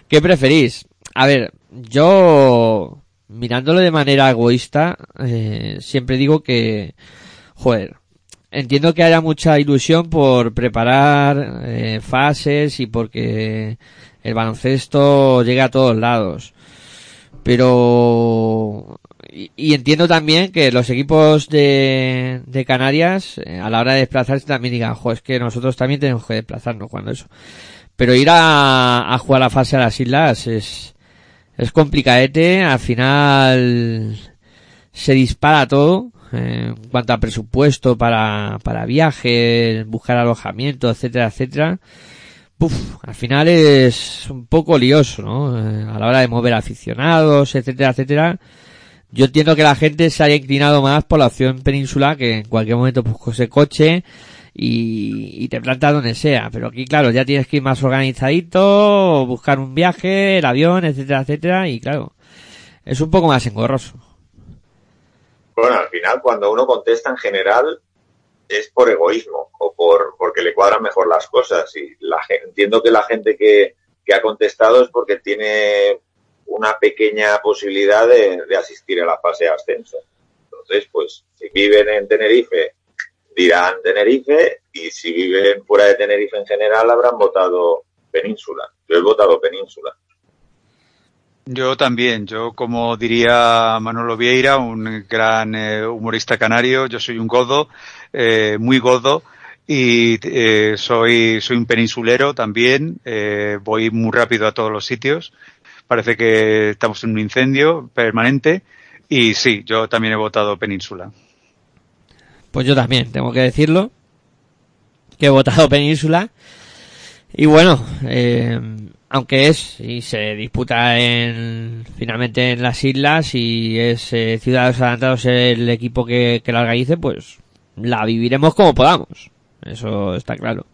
¿Qué preferís? A ver, yo mirándolo de manera egoísta, eh, siempre digo que, joder, entiendo que haya mucha ilusión por preparar eh, fases y porque el baloncesto llegue a todos lados. Pero y, y entiendo también que los equipos de, Canarias eh, a la hora de desplazarse también digan, jo, es que nosotros también tenemos que desplazarnos cuando eso. Pero ir a, a jugar la fase a las islas es, es complicadete, al final se dispara todo eh, en cuanto a presupuesto para, para viajes, buscar alojamiento, etcétera, etcétera. Puf, al final es un poco lioso, ¿no? Eh, a la hora de mover aficionados, etcétera, etcétera. Yo entiendo que la gente se haya inclinado más por la opción península que en cualquier momento pues coge coche y, te planta donde sea. Pero aquí, claro, ya tienes que ir más organizadito, buscar un viaje, el avión, etcétera, etcétera. Y claro, es un poco más engorroso. Bueno, al final, cuando uno contesta en general, es por egoísmo o por porque le cuadran mejor las cosas. Y la, entiendo que la gente que ha contestado es porque tiene una pequeña posibilidad de, asistir a la fase de ascenso. Entonces, pues, si viven en Tenerife, dirán Tenerife, y si viven fuera de Tenerife en general, habrán votado Península. Yo he votado Península. Yo también, yo como diría Manolo Vieira, un gran eh, humorista canario, yo soy un godo, eh, muy godo, y eh, soy, soy un peninsulero también, eh, voy muy rápido a todos los sitios, parece que estamos en un incendio permanente, y sí, yo también he votado península. Pues yo también, tengo que decirlo. Que he votado Península. Y bueno, eh, aunque es y se disputa en finalmente en las islas y es eh, Ciudadanos Adelantados el equipo que, que la organice, pues la viviremos como podamos. Eso está claro.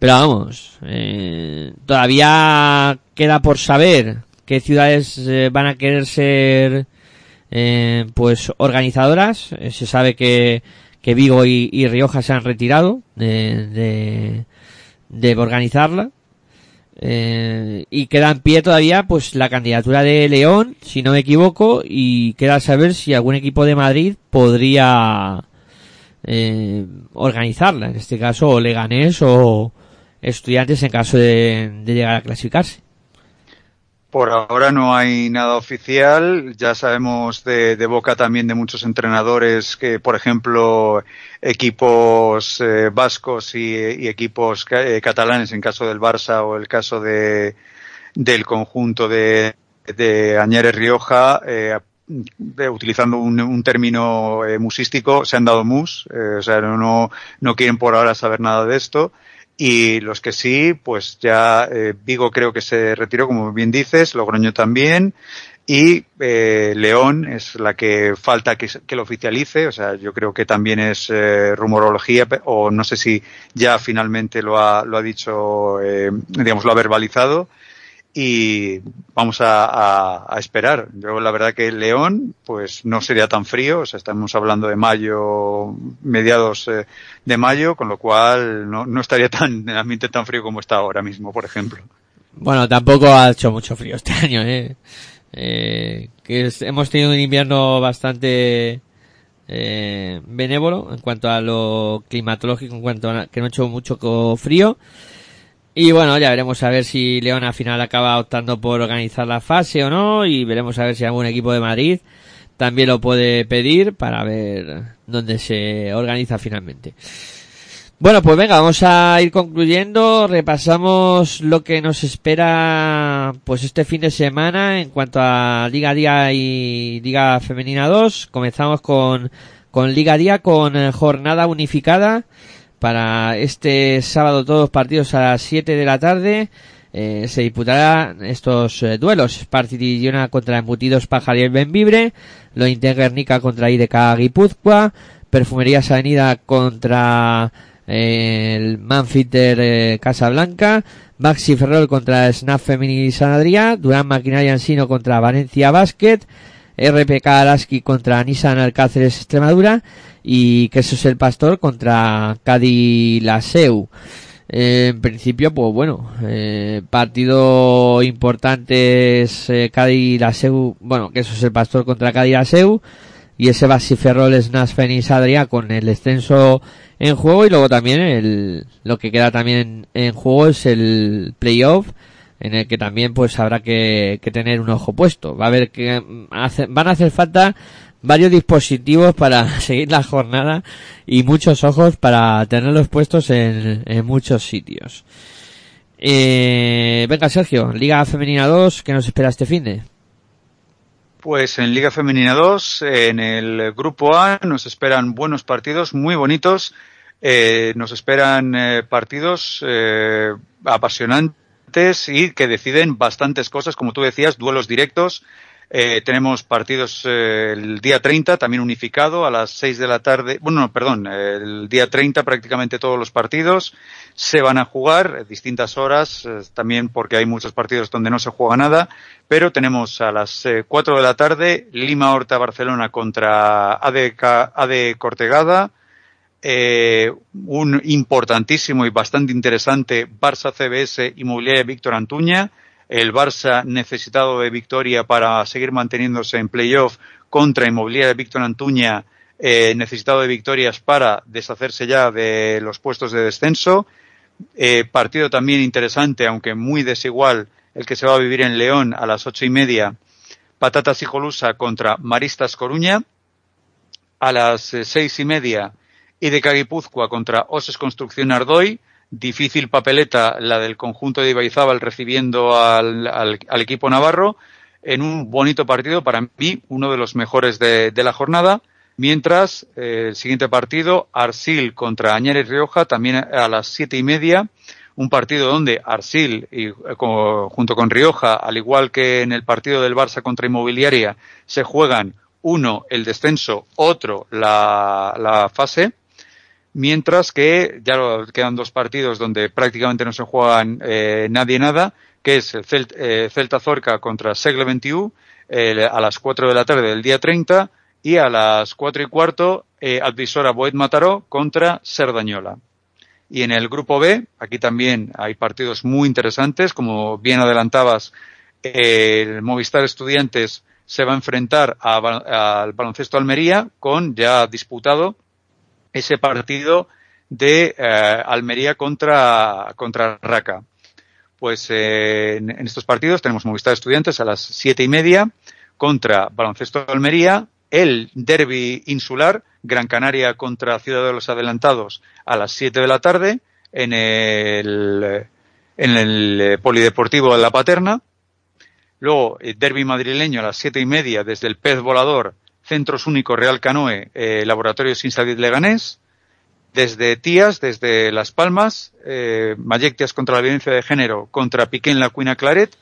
Pero vamos, eh, todavía queda por saber qué ciudades eh, van a querer ser eh, pues organizadoras. Eh, se sabe que, que Vigo y, Rioja se han retirado de, de, de organizarla. Eh, y queda en pie todavía pues la candidatura de León, si no me equivoco, y queda saber si algún equipo de Madrid podría eh, organizarla, en este caso o Leganés o Estudiantes en caso de, llegar a clasificarse. Por ahora no hay nada oficial. Ya sabemos de, boca también de muchos entrenadores que, por ejemplo, equipos eh, vascos y, equipos eh, catalanes, en caso del Barça o el caso de, del conjunto de, de Añeres Rioja, eh, de- utilizando un, un término eh, musístico, se han dado mus, eh, o sea, no, no quieren por ahora saber nada de esto. Y los que sí, pues ya eh, Vigo creo que se retiró, como bien dices, Logroño también. Y eh, León es la que falta que, que lo oficialice, o sea, yo creo que también es eh, rumorología, o no sé si ya finalmente lo ha, lo ha dicho, eh, digamos, lo ha verbalizado y vamos a, a- a esperar. Yo la verdad que León, pues no sería tan frío, o sea, estamos hablando de mayo, mediados eh, de mayo, con lo cual no, no estaría tan, el ambiente tan frío como está ahora mismo, por ejemplo. Bueno, tampoco ha hecho mucho frío este año, eh. Eh, que hemos tenido un invierno bastante eh, benévolo en cuanto a lo climatológico, en cuanto a que no ha hecho mucho frío. Y bueno, ya veremos a ver si León al final acaba optando por organizar la fase o no, y veremos a ver si algún equipo de Madrid también lo puede pedir para ver dónde se organiza finalmente. Bueno, pues venga, vamos a ir concluyendo. Repasamos lo que nos espera pues este fin de semana en cuanto a Liga Día y Liga Femenina 2. Comenzamos con, con Liga Día con eh, jornada unificada para este sábado todos partidos a las 7 de la tarde. Eh, se disputarán estos eh, duelos. Partidi Girona contra Embutidos Pajariel Benvibre. Lo Guernica contra IDK Guipúzcoa. Perfumerías Avenida contra eh, el Manfitter eh, Casablanca. Maxi Ferrol contra Snap Femini San Adrià. Durán Maquinaria Ensino contra Valencia Basket. RPK Araski contra Nissan Alcáceres Extremadura y Quesos el Pastor contra Cádiz Laseu. Eh, en principio, pues bueno, eh, partido importante es eh, Cádiz Laseu, bueno, Quesos el Pastor contra Cádiz Laseu y ese Basiferrol Snas Fénix Adrià con el descenso en juego y luego también el, lo que queda también en juego es el playoff en el que también pues habrá que, que tener un ojo puesto. Va a haber que mm, hace- van a hacer falta varios dispositivos para seguir la jornada y muchos ojos para tenerlos puestos en, muchos sitios. Eh, venga Sergio, Liga Femenina 2, ¿qué nos espera este fin de? Pues en Liga Femenina 2, en el Grupo A, nos esperan buenos partidos, muy bonitos. Eh, nos esperan eh, partidos eh, apasionantes y que deciden bastantes cosas, como tú decías, duelos directos. Eh, tenemos partidos eh, el día 30, también unificado, a las 6 de la tarde. Bueno, no, perdón, eh, el día 30 prácticamente todos los partidos se van a jugar a distintas horas, eh, también porque hay muchos partidos donde no se juega nada, pero tenemos a las eh, 4 de la tarde Lima Horta Barcelona contra ADK, AD Cortegada, eh, un importantísimo y bastante interesante Barça CBS Inmobiliaria Víctor Antuña, el Barça necesitado de victoria para seguir manteniéndose en playoff contra Inmobiliaria Víctor Antuña, eh, necesitado de victorias para deshacerse ya de los puestos de descenso. Eh, partido también interesante, aunque muy desigual, el que se va a vivir en León a las ocho y media. Patatas y Jolusa contra Maristas Coruña. A las eh, seis y media, IDK Guipúzcoa contra Oses Construcción Ardoy. Difícil papeleta la del conjunto de Ibaizábal recibiendo al, al- al equipo navarro en un bonito partido, para mí, uno de los mejores de, de la jornada. Mientras, eh, el siguiente partido, Arsil contra Añeres Rioja, también a las siete y media. Un partido donde Arsil, y, eh, junto con Rioja, al igual que en el partido del Barça contra Inmobiliaria, se juegan uno el descenso, otro la, la fase. Mientras que ya quedan dos partidos donde prácticamente no se juegan eh, nadie nada, que es el Celt- eh, Celta Zorca contra Segle 21 eh, a las 4 de la tarde del día 30 y a las 4 y cuarto eh, Advisora Boet Mataró contra Serdañola. Y en el grupo B, aquí también hay partidos muy interesantes, como bien adelantabas, el Movistar Estudiantes se va a enfrentar al baloncesto Almería con ya disputado ese partido de eh, Almería contra, contra Raca. pues eh, en, estos partidos tenemos Movistar Estudiantes a las siete y media contra Baloncesto de Almería, el derby insular, Gran Canaria contra Ciudad de los Adelantados a las 7 de la tarde en el, en el eh, Polideportivo de La Paterna. Luego, el derby madrileño a las siete y media desde el Pez Volador, Centros Únicos Real Canoe, eh, Laboratorios Insadid Leganés. Desde Tías, desde Las Palmas, eh, Mayectias contra la violencia de género, contra Piquén La Cuina Claret.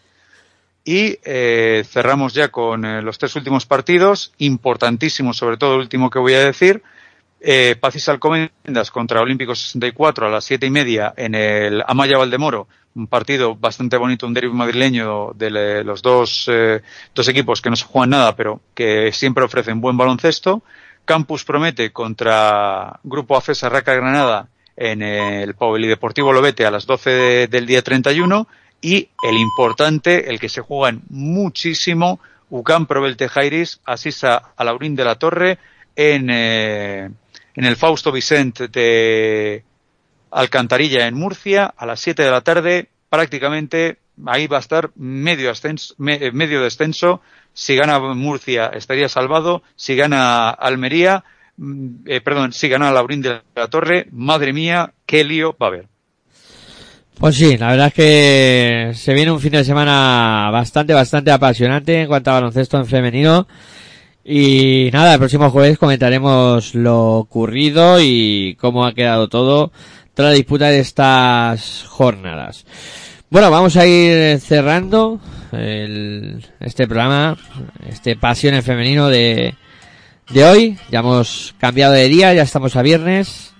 Y eh, cerramos ya con eh, los tres últimos partidos, importantísimos, sobre todo el último que voy a decir. Eh, Pacis Alcomendas contra Olímpico 64 a las siete y media en el Amaya Valdemoro, un partido bastante bonito, un derbi madrileño de los dos, eh, dos equipos que no se juegan nada, pero que siempre ofrecen buen baloncesto. Campus Promete contra Grupo AFES Raca Granada en el Polideportivo Lobete a las 12 de- del día 31 y el importante, el que se juega muchísimo, UCAM Provelte Jairis asista a Laurín de la Torre en, eh, en el Fausto Vicente de Alcantarilla en Murcia a las 7 de la tarde. Prácticamente ahí va a estar medio, ascenso, eh, medio descenso. Si gana Murcia estaría salvado. Si gana Almería, mm, eh, perdón, si gana Laurín de la Torre, madre mía, qué lío va a haber. Pues sí, la verdad es que se viene un fin de semana bastante, bastante apasionante en cuanto a baloncesto en femenino. Y nada, el próximo jueves comentaremos lo ocurrido y cómo ha quedado todo tras la disputa de estas jornadas. Bueno, vamos a ir cerrando el- este programa, este Pasión en Femenino de, de hoy. Ya hemos cambiado de día, ya estamos a viernes.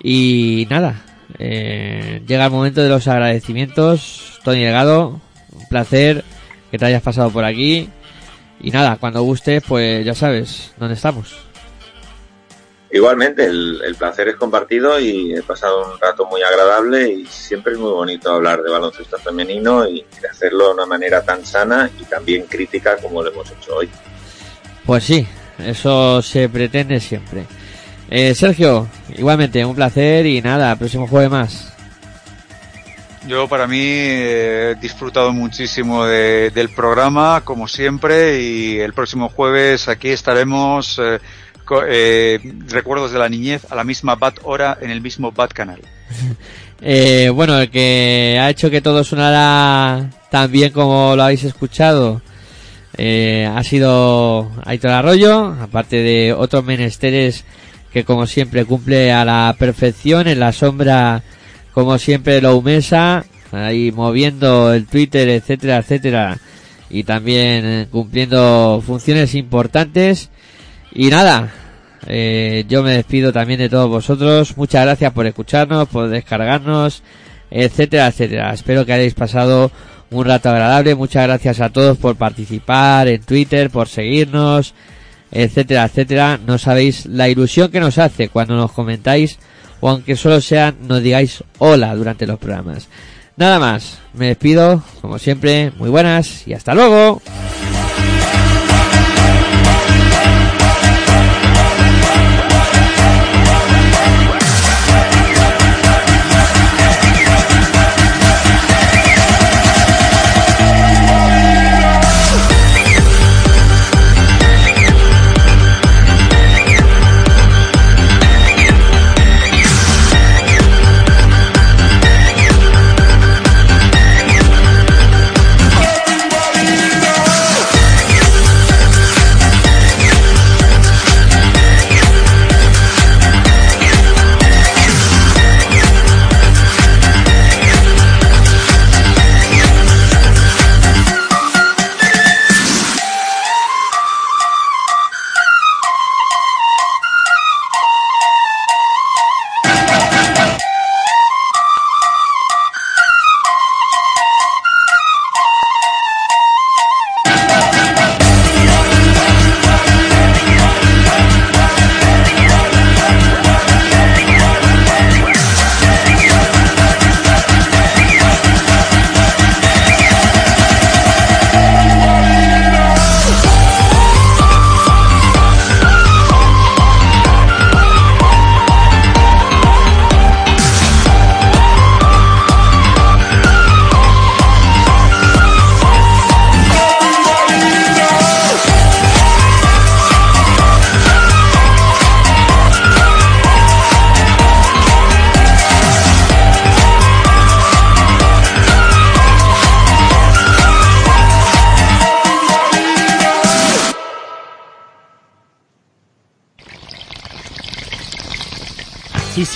Y nada, eh, llega el momento de los agradecimientos. Tony Delgado, un placer que te hayas pasado por aquí. Y nada, cuando gustes, pues ya sabes dónde estamos. Igualmente, el, el placer es compartido y he pasado un rato muy agradable y siempre es muy bonito hablar de baloncesto femenino y hacerlo de una manera tan sana y también crítica como lo hemos hecho hoy. Pues sí, eso se pretende siempre. Eh, Sergio, igualmente, un placer y nada, próximo jueves más. Yo para mí he disfrutado muchísimo de- del programa, como siempre, y el próximo jueves aquí estaremos, eh, eh, recuerdos de la niñez, a la misma BAT hora, en el mismo BAT canal. Eh, bueno, el que ha hecho que todo sonara tan bien como lo habéis escuchado eh, ha sido Aitor Arroyo, aparte de otros menesteres que como siempre cumple a la perfección en la sombra como siempre lo humesa ahí moviendo el Twitter etcétera etcétera y también eh, cumpliendo funciones importantes. Y nada eh, yo me despido también de todos vosotros. Muchas gracias por escucharnos por descargarnos etcétera etcétera. Espero que hayáis pasado un rato agradable. Muchas gracias a todos por participar en Twitter por seguirnos etcétera, etcétera. No sabéis la ilusión que nos hace cuando nos comentáis o aunque solo sean nos digáis hola durante los programas. Nada más, me despido, como siempre, muy buenas y hasta luego.